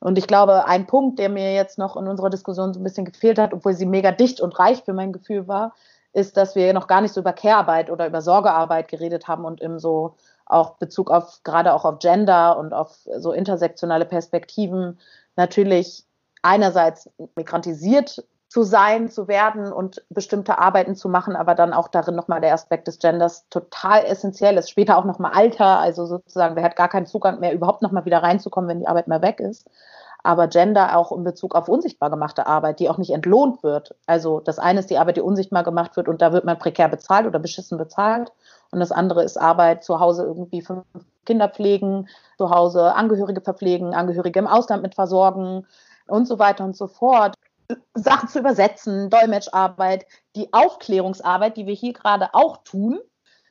Und ich glaube, ein Punkt, der mir jetzt noch in unserer Diskussion so ein bisschen gefehlt hat, obwohl sie mega dicht und reich für mein Gefühl war, ist, dass wir noch gar nicht so über Care-Arbeit oder über Sorgearbeit geredet haben und im so auch Bezug auf gerade auch auf Gender und auf so intersektionale Perspektiven natürlich einerseits migrantisiert zu sein, zu werden und bestimmte Arbeiten zu machen, aber dann auch darin nochmal der Aspekt des Genders total essentiell ist. Später auch nochmal Alter, also sozusagen, wer hat gar keinen Zugang mehr, überhaupt nochmal wieder reinzukommen, wenn die Arbeit mal weg ist. Aber Gender auch in Bezug auf unsichtbar gemachte Arbeit, die auch nicht entlohnt wird. Also das eine ist die Arbeit, die unsichtbar gemacht wird und da wird man prekär bezahlt oder beschissen bezahlt. Und das andere ist Arbeit zu Hause irgendwie fünf Kinder pflegen, zu Hause Angehörige verpflegen, Angehörige im Ausland mit versorgen und so weiter und so fort. Sachen zu übersetzen, Dolmetscharbeit, die Aufklärungsarbeit, die wir hier gerade auch tun,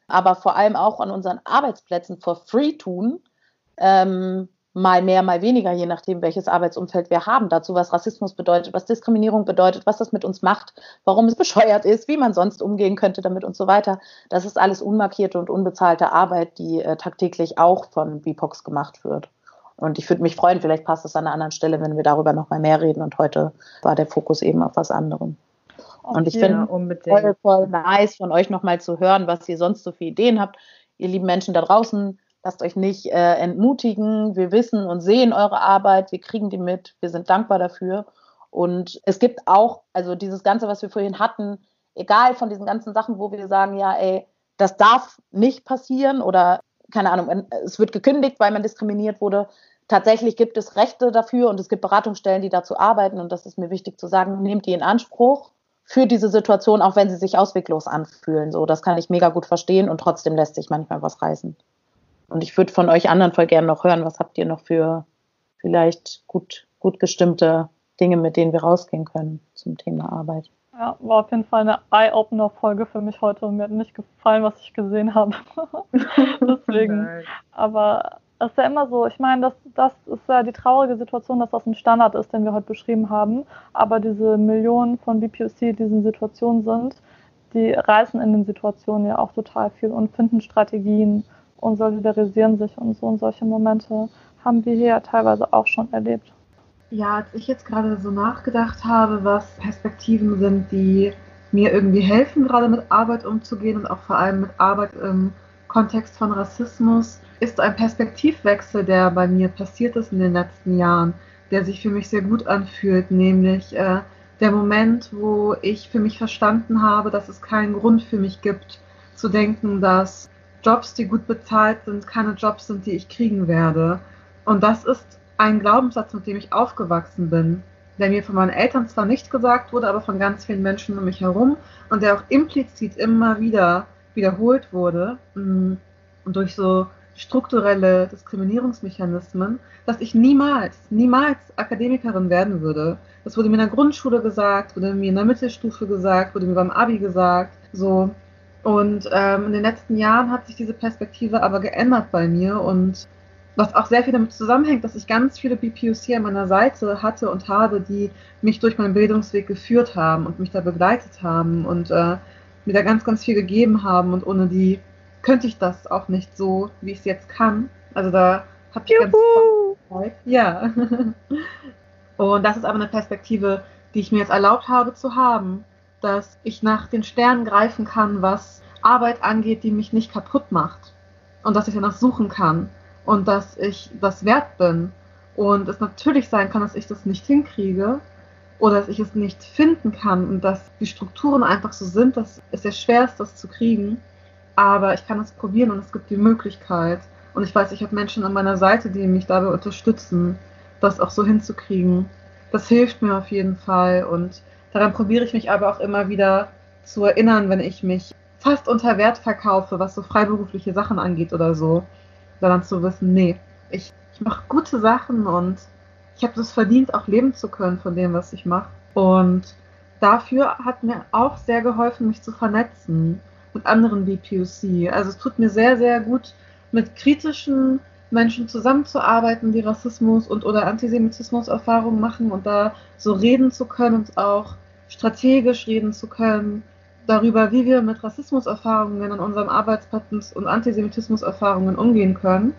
aber vor allem auch an unseren Arbeitsplätzen for free tun, ähm, mal mehr, mal weniger, je nachdem, welches Arbeitsumfeld wir haben. Dazu, was Rassismus bedeutet, was Diskriminierung bedeutet, was das mit uns macht, warum es bescheuert ist, wie man sonst umgehen könnte damit und so weiter. Das ist alles unmarkierte und unbezahlte Arbeit, die äh, tagtäglich auch von BIPOX gemacht wird. Und ich würde mich freuen, vielleicht passt es an einer anderen Stelle, wenn wir darüber noch mal mehr reden. Und heute war der Fokus eben auf was anderem. Okay, und ich finde voll, voll nice von euch noch mal zu hören, was ihr sonst so für Ideen habt. Ihr lieben Menschen da draußen, Lasst euch nicht äh, entmutigen. Wir wissen und sehen eure Arbeit. Wir kriegen die mit. Wir sind dankbar dafür. Und es gibt auch, also dieses Ganze, was wir vorhin hatten, egal von diesen ganzen Sachen, wo wir sagen, ja, ey, das darf nicht passieren oder keine Ahnung, es wird gekündigt, weil man diskriminiert wurde. Tatsächlich gibt es Rechte dafür und es gibt Beratungsstellen, die dazu arbeiten und das ist mir wichtig zu sagen, nehmt die in Anspruch für diese Situation, auch wenn sie sich ausweglos anfühlen. So, das kann ich mega gut verstehen und trotzdem lässt sich manchmal was reißen. Und ich würde von euch anderen voll gerne noch hören, was habt ihr noch für vielleicht gut, gut gestimmte Dinge, mit denen wir rausgehen können zum Thema Arbeit. Ja, war auf jeden Fall eine Eye-Opener-Folge für mich heute und mir hat nicht gefallen, was ich gesehen habe. Deswegen. Aber es ist ja immer so, ich meine, das, das ist ja die traurige Situation, dass das ein Standard ist, den wir heute beschrieben haben. Aber diese Millionen von BPOC, die in diesen Situationen sind, die reisen in den Situationen ja auch total viel und finden Strategien und solidarisieren sich und so. Und solche Momente haben wir hier ja teilweise auch schon erlebt. Ja, als ich jetzt gerade so nachgedacht habe, was Perspektiven sind, die mir irgendwie helfen, gerade mit Arbeit umzugehen und auch vor allem mit Arbeit im Kontext von Rassismus, ist ein Perspektivwechsel, der bei mir passiert ist in den letzten Jahren, der sich für mich sehr gut anfühlt, nämlich äh, der Moment, wo ich für mich verstanden habe, dass es keinen Grund für mich gibt, zu denken, dass Jobs, die gut bezahlt sind, keine Jobs sind, die ich kriegen werde. Und das ist ein Glaubenssatz, mit dem ich aufgewachsen bin, der mir von meinen Eltern zwar nicht gesagt wurde, aber von ganz vielen Menschen um mich herum und der auch implizit immer wieder wiederholt wurde mm, und durch so strukturelle Diskriminierungsmechanismen, dass ich niemals, niemals Akademikerin werden würde. Das wurde mir in der Grundschule gesagt, wurde mir in der Mittelstufe gesagt, wurde mir beim Abi gesagt. So, und ähm, in den letzten Jahren hat sich diese Perspektive aber geändert bei mir und was auch sehr viel damit zusammenhängt, dass ich ganz viele BPUC an meiner Seite hatte und habe, die mich durch meinen Bildungsweg geführt haben und mich da begleitet haben und äh, mir da ganz, ganz viel gegeben haben und ohne die könnte ich das auch nicht so, wie ich es jetzt kann. Also da Habt ihr ganz Ja. Und das ist aber eine Perspektive, die ich mir jetzt erlaubt habe zu haben, dass ich nach den Sternen greifen kann, was Arbeit angeht, die mich nicht kaputt macht. Und dass ich danach suchen kann. Und dass ich das wert bin. Und es natürlich sein kann, dass ich das nicht hinkriege oder dass ich es nicht finden kann und dass die Strukturen einfach so sind, dass es sehr schwer ist, das zu kriegen. Aber ich kann es probieren und es gibt die Möglichkeit. Und ich weiß, ich habe Menschen an meiner Seite, die mich dabei unterstützen, das auch so hinzukriegen. Das hilft mir auf jeden Fall und daran probiere ich mich aber auch immer wieder zu erinnern, wenn ich mich fast unter Wert verkaufe, was so freiberufliche Sachen angeht oder so. Daran zu wissen, nee, ich, ich mache gute Sachen und ich habe das verdient, auch leben zu können von dem, was ich mache. Und dafür hat mir auch sehr geholfen, mich zu vernetzen mit anderen BPOC. Also es tut mir sehr, sehr gut, mit kritischen Menschen zusammenzuarbeiten, die Rassismus und oder Antisemitismus Erfahrungen machen und da so reden zu können und auch strategisch reden zu können darüber, wie wir mit Rassismuserfahrungen in unserem Arbeitsplatz und Antisemitismuserfahrungen umgehen können.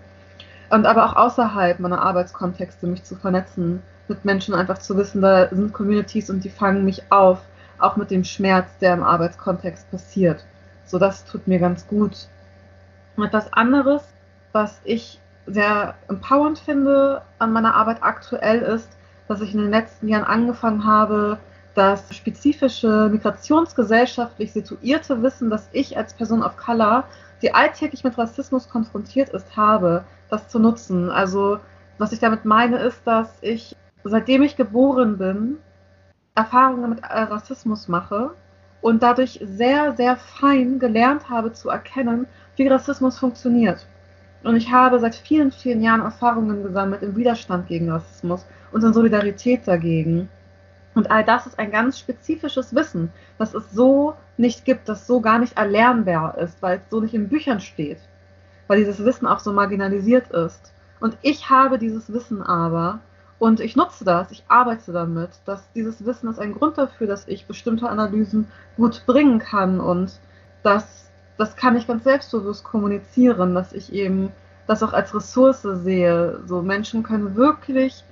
Und aber auch außerhalb meiner Arbeitskontexte mich zu vernetzen, mit Menschen einfach zu wissen, da sind Communities und die fangen mich auf, auch mit dem Schmerz, der im Arbeitskontext passiert. So, das tut mir ganz gut. Und etwas anderes, was ich sehr empowernd finde an meiner Arbeit aktuell ist, dass ich in den letzten Jahren angefangen habe, das spezifische migrationsgesellschaftlich situierte Wissen, das ich als Person of Color, die alltäglich mit Rassismus konfrontiert ist, habe, das zu nutzen. Also was ich damit meine, ist, dass ich, seitdem ich geboren bin, Erfahrungen mit äh, Rassismus mache und dadurch sehr, sehr fein gelernt habe zu erkennen, wie Rassismus funktioniert. Und ich habe seit vielen, vielen Jahren Erfahrungen gesammelt im Widerstand gegen Rassismus und in Solidarität dagegen. Und all das ist ein ganz spezifisches Wissen, das es so nicht gibt, das so gar nicht erlernbar ist, weil es so nicht in Büchern steht weil dieses Wissen auch so marginalisiert ist. Und ich habe dieses Wissen aber und ich nutze das, ich arbeite damit, dass dieses Wissen ist ein Grund dafür, dass ich bestimmte Analysen gut bringen kann und das, das kann ich ganz selbstbewusst kommunizieren, dass ich eben das auch als Ressource sehe. So Menschen können wirklich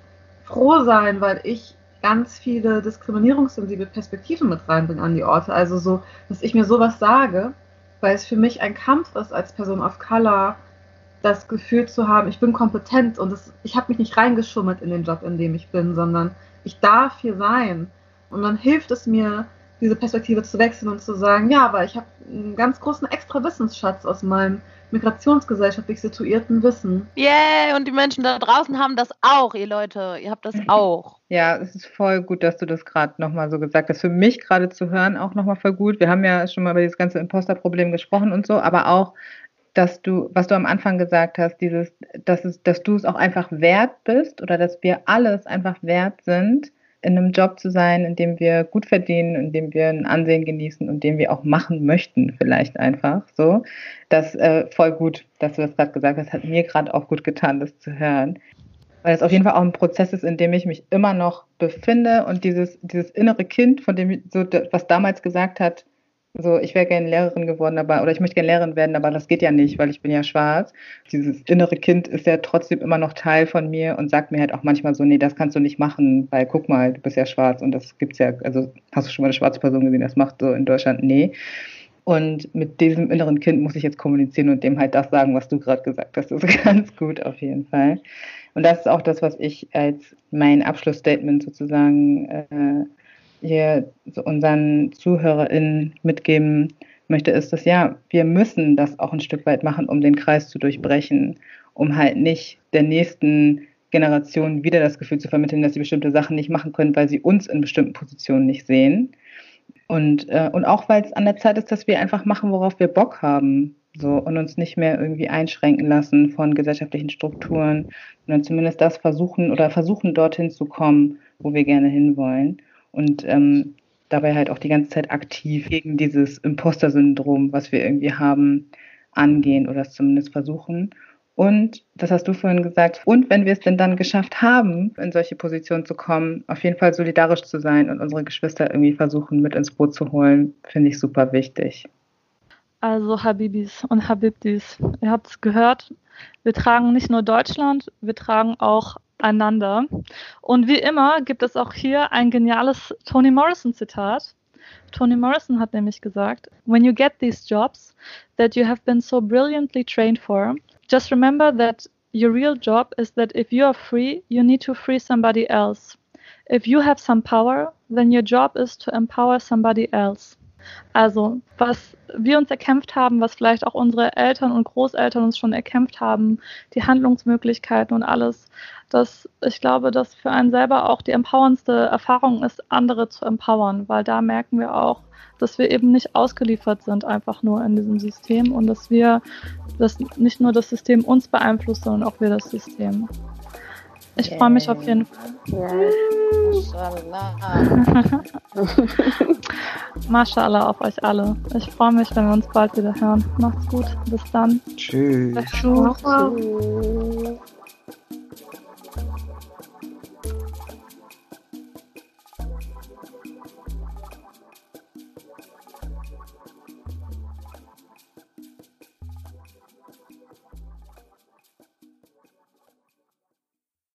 froh sein, weil ich ganz viele diskriminierungssensible Perspektiven mit reinbringe an die Orte. Also so, dass ich mir sowas sage weil es für mich ein Kampf ist, als Person of Color das Gefühl zu haben, ich bin kompetent und es, ich habe mich nicht reingeschummelt in den Job, in dem ich bin, sondern ich darf hier sein. Und dann hilft es mir, diese Perspektive zu wechseln und zu sagen, ja, aber ich habe einen ganz großen extra Wissensschatz aus meinem migrationsgesellschaftlich situierten Wissen. Yeah, und die Menschen da draußen haben das auch, ihr Leute. Ihr habt das auch. Ja, es ist voll gut, dass du das gerade nochmal so gesagt hast. Für mich gerade zu hören auch nochmal voll gut. Wir haben ja schon mal über dieses ganze Imposter-Problem gesprochen und so, aber auch, dass du, was du am Anfang gesagt hast, dieses, dass, es, dass du es auch einfach wert bist oder dass wir alles einfach wert sind, in einem Job zu sein, in dem wir gut verdienen, in dem wir ein Ansehen genießen und den wir auch machen möchten, vielleicht einfach so. Das äh, voll gut, dass du das gerade gesagt hast, hat mir gerade auch gut getan, das zu hören. Weil es auf jeden Fall auch ein Prozess ist, in dem ich mich immer noch befinde und dieses, dieses innere Kind, von dem, so, was damals gesagt hat, so, ich wäre gerne Lehrerin geworden, aber, oder ich möchte gerne Lehrerin werden, aber das geht ja nicht, weil ich bin ja schwarz. Dieses innere Kind ist ja trotzdem immer noch Teil von mir und sagt mir halt auch manchmal so, nee, das kannst du nicht machen, weil guck mal, du bist ja schwarz und das gibt's ja, also hast du schon mal eine schwarze Person gesehen, das macht so in Deutschland, nee. Und mit diesem inneren Kind muss ich jetzt kommunizieren und dem halt das sagen, was du gerade gesagt hast. Das ist ganz gut auf jeden Fall. Und das ist auch das, was ich als mein Abschlussstatement sozusagen äh, hier unseren ZuhörerInnen mitgeben möchte, ist, dass ja, wir müssen das auch ein Stück weit machen, um den Kreis zu durchbrechen, um halt nicht der nächsten Generation wieder das Gefühl zu vermitteln, dass sie bestimmte Sachen nicht machen können, weil sie uns in bestimmten Positionen nicht sehen. Und, äh, und auch, weil es an der Zeit ist, dass wir einfach machen, worauf wir Bock haben. So, und uns nicht mehr irgendwie einschränken lassen von gesellschaftlichen Strukturen, sondern zumindest das versuchen oder versuchen, dorthin zu kommen, wo wir gerne hinwollen und ähm, dabei halt auch die ganze Zeit aktiv gegen dieses Imposter-Syndrom, was wir irgendwie haben, angehen oder es zumindest versuchen. Und, das hast du vorhin gesagt, und wenn wir es denn dann geschafft haben, in solche Positionen zu kommen, auf jeden Fall solidarisch zu sein und unsere Geschwister irgendwie versuchen, mit ins Boot zu holen, finde ich super wichtig. Also Habibis und Habibdis, ihr habt es gehört, wir tragen nicht nur Deutschland, wir tragen auch einander. Und wie immer gibt es auch hier ein geniales Toni Morrison Zitat. Toni Morrison hat nämlich gesagt, When you get these jobs that you have been so brilliantly trained for, just remember that your real job is that if you are free, you need to free somebody else. If you have some power, then your job is to empower somebody else. Also, was wir uns erkämpft haben, was vielleicht auch unsere Eltern und Großeltern uns schon erkämpft haben, die Handlungsmöglichkeiten und alles, dass ich glaube, dass für einen selber auch die empowerndste Erfahrung ist, andere zu empowern, weil da merken wir auch, dass wir eben nicht ausgeliefert sind, einfach nur in diesem System und dass wir, dass nicht nur das System uns beeinflusst, sondern auch wir das System. Ich yeah. freue mich auf jeden Fall. Yeah. Mashallah auf euch alle. Ich freue mich, wenn wir uns bald wieder hören. Macht's gut. Bis dann. Tschüss. Tschüss.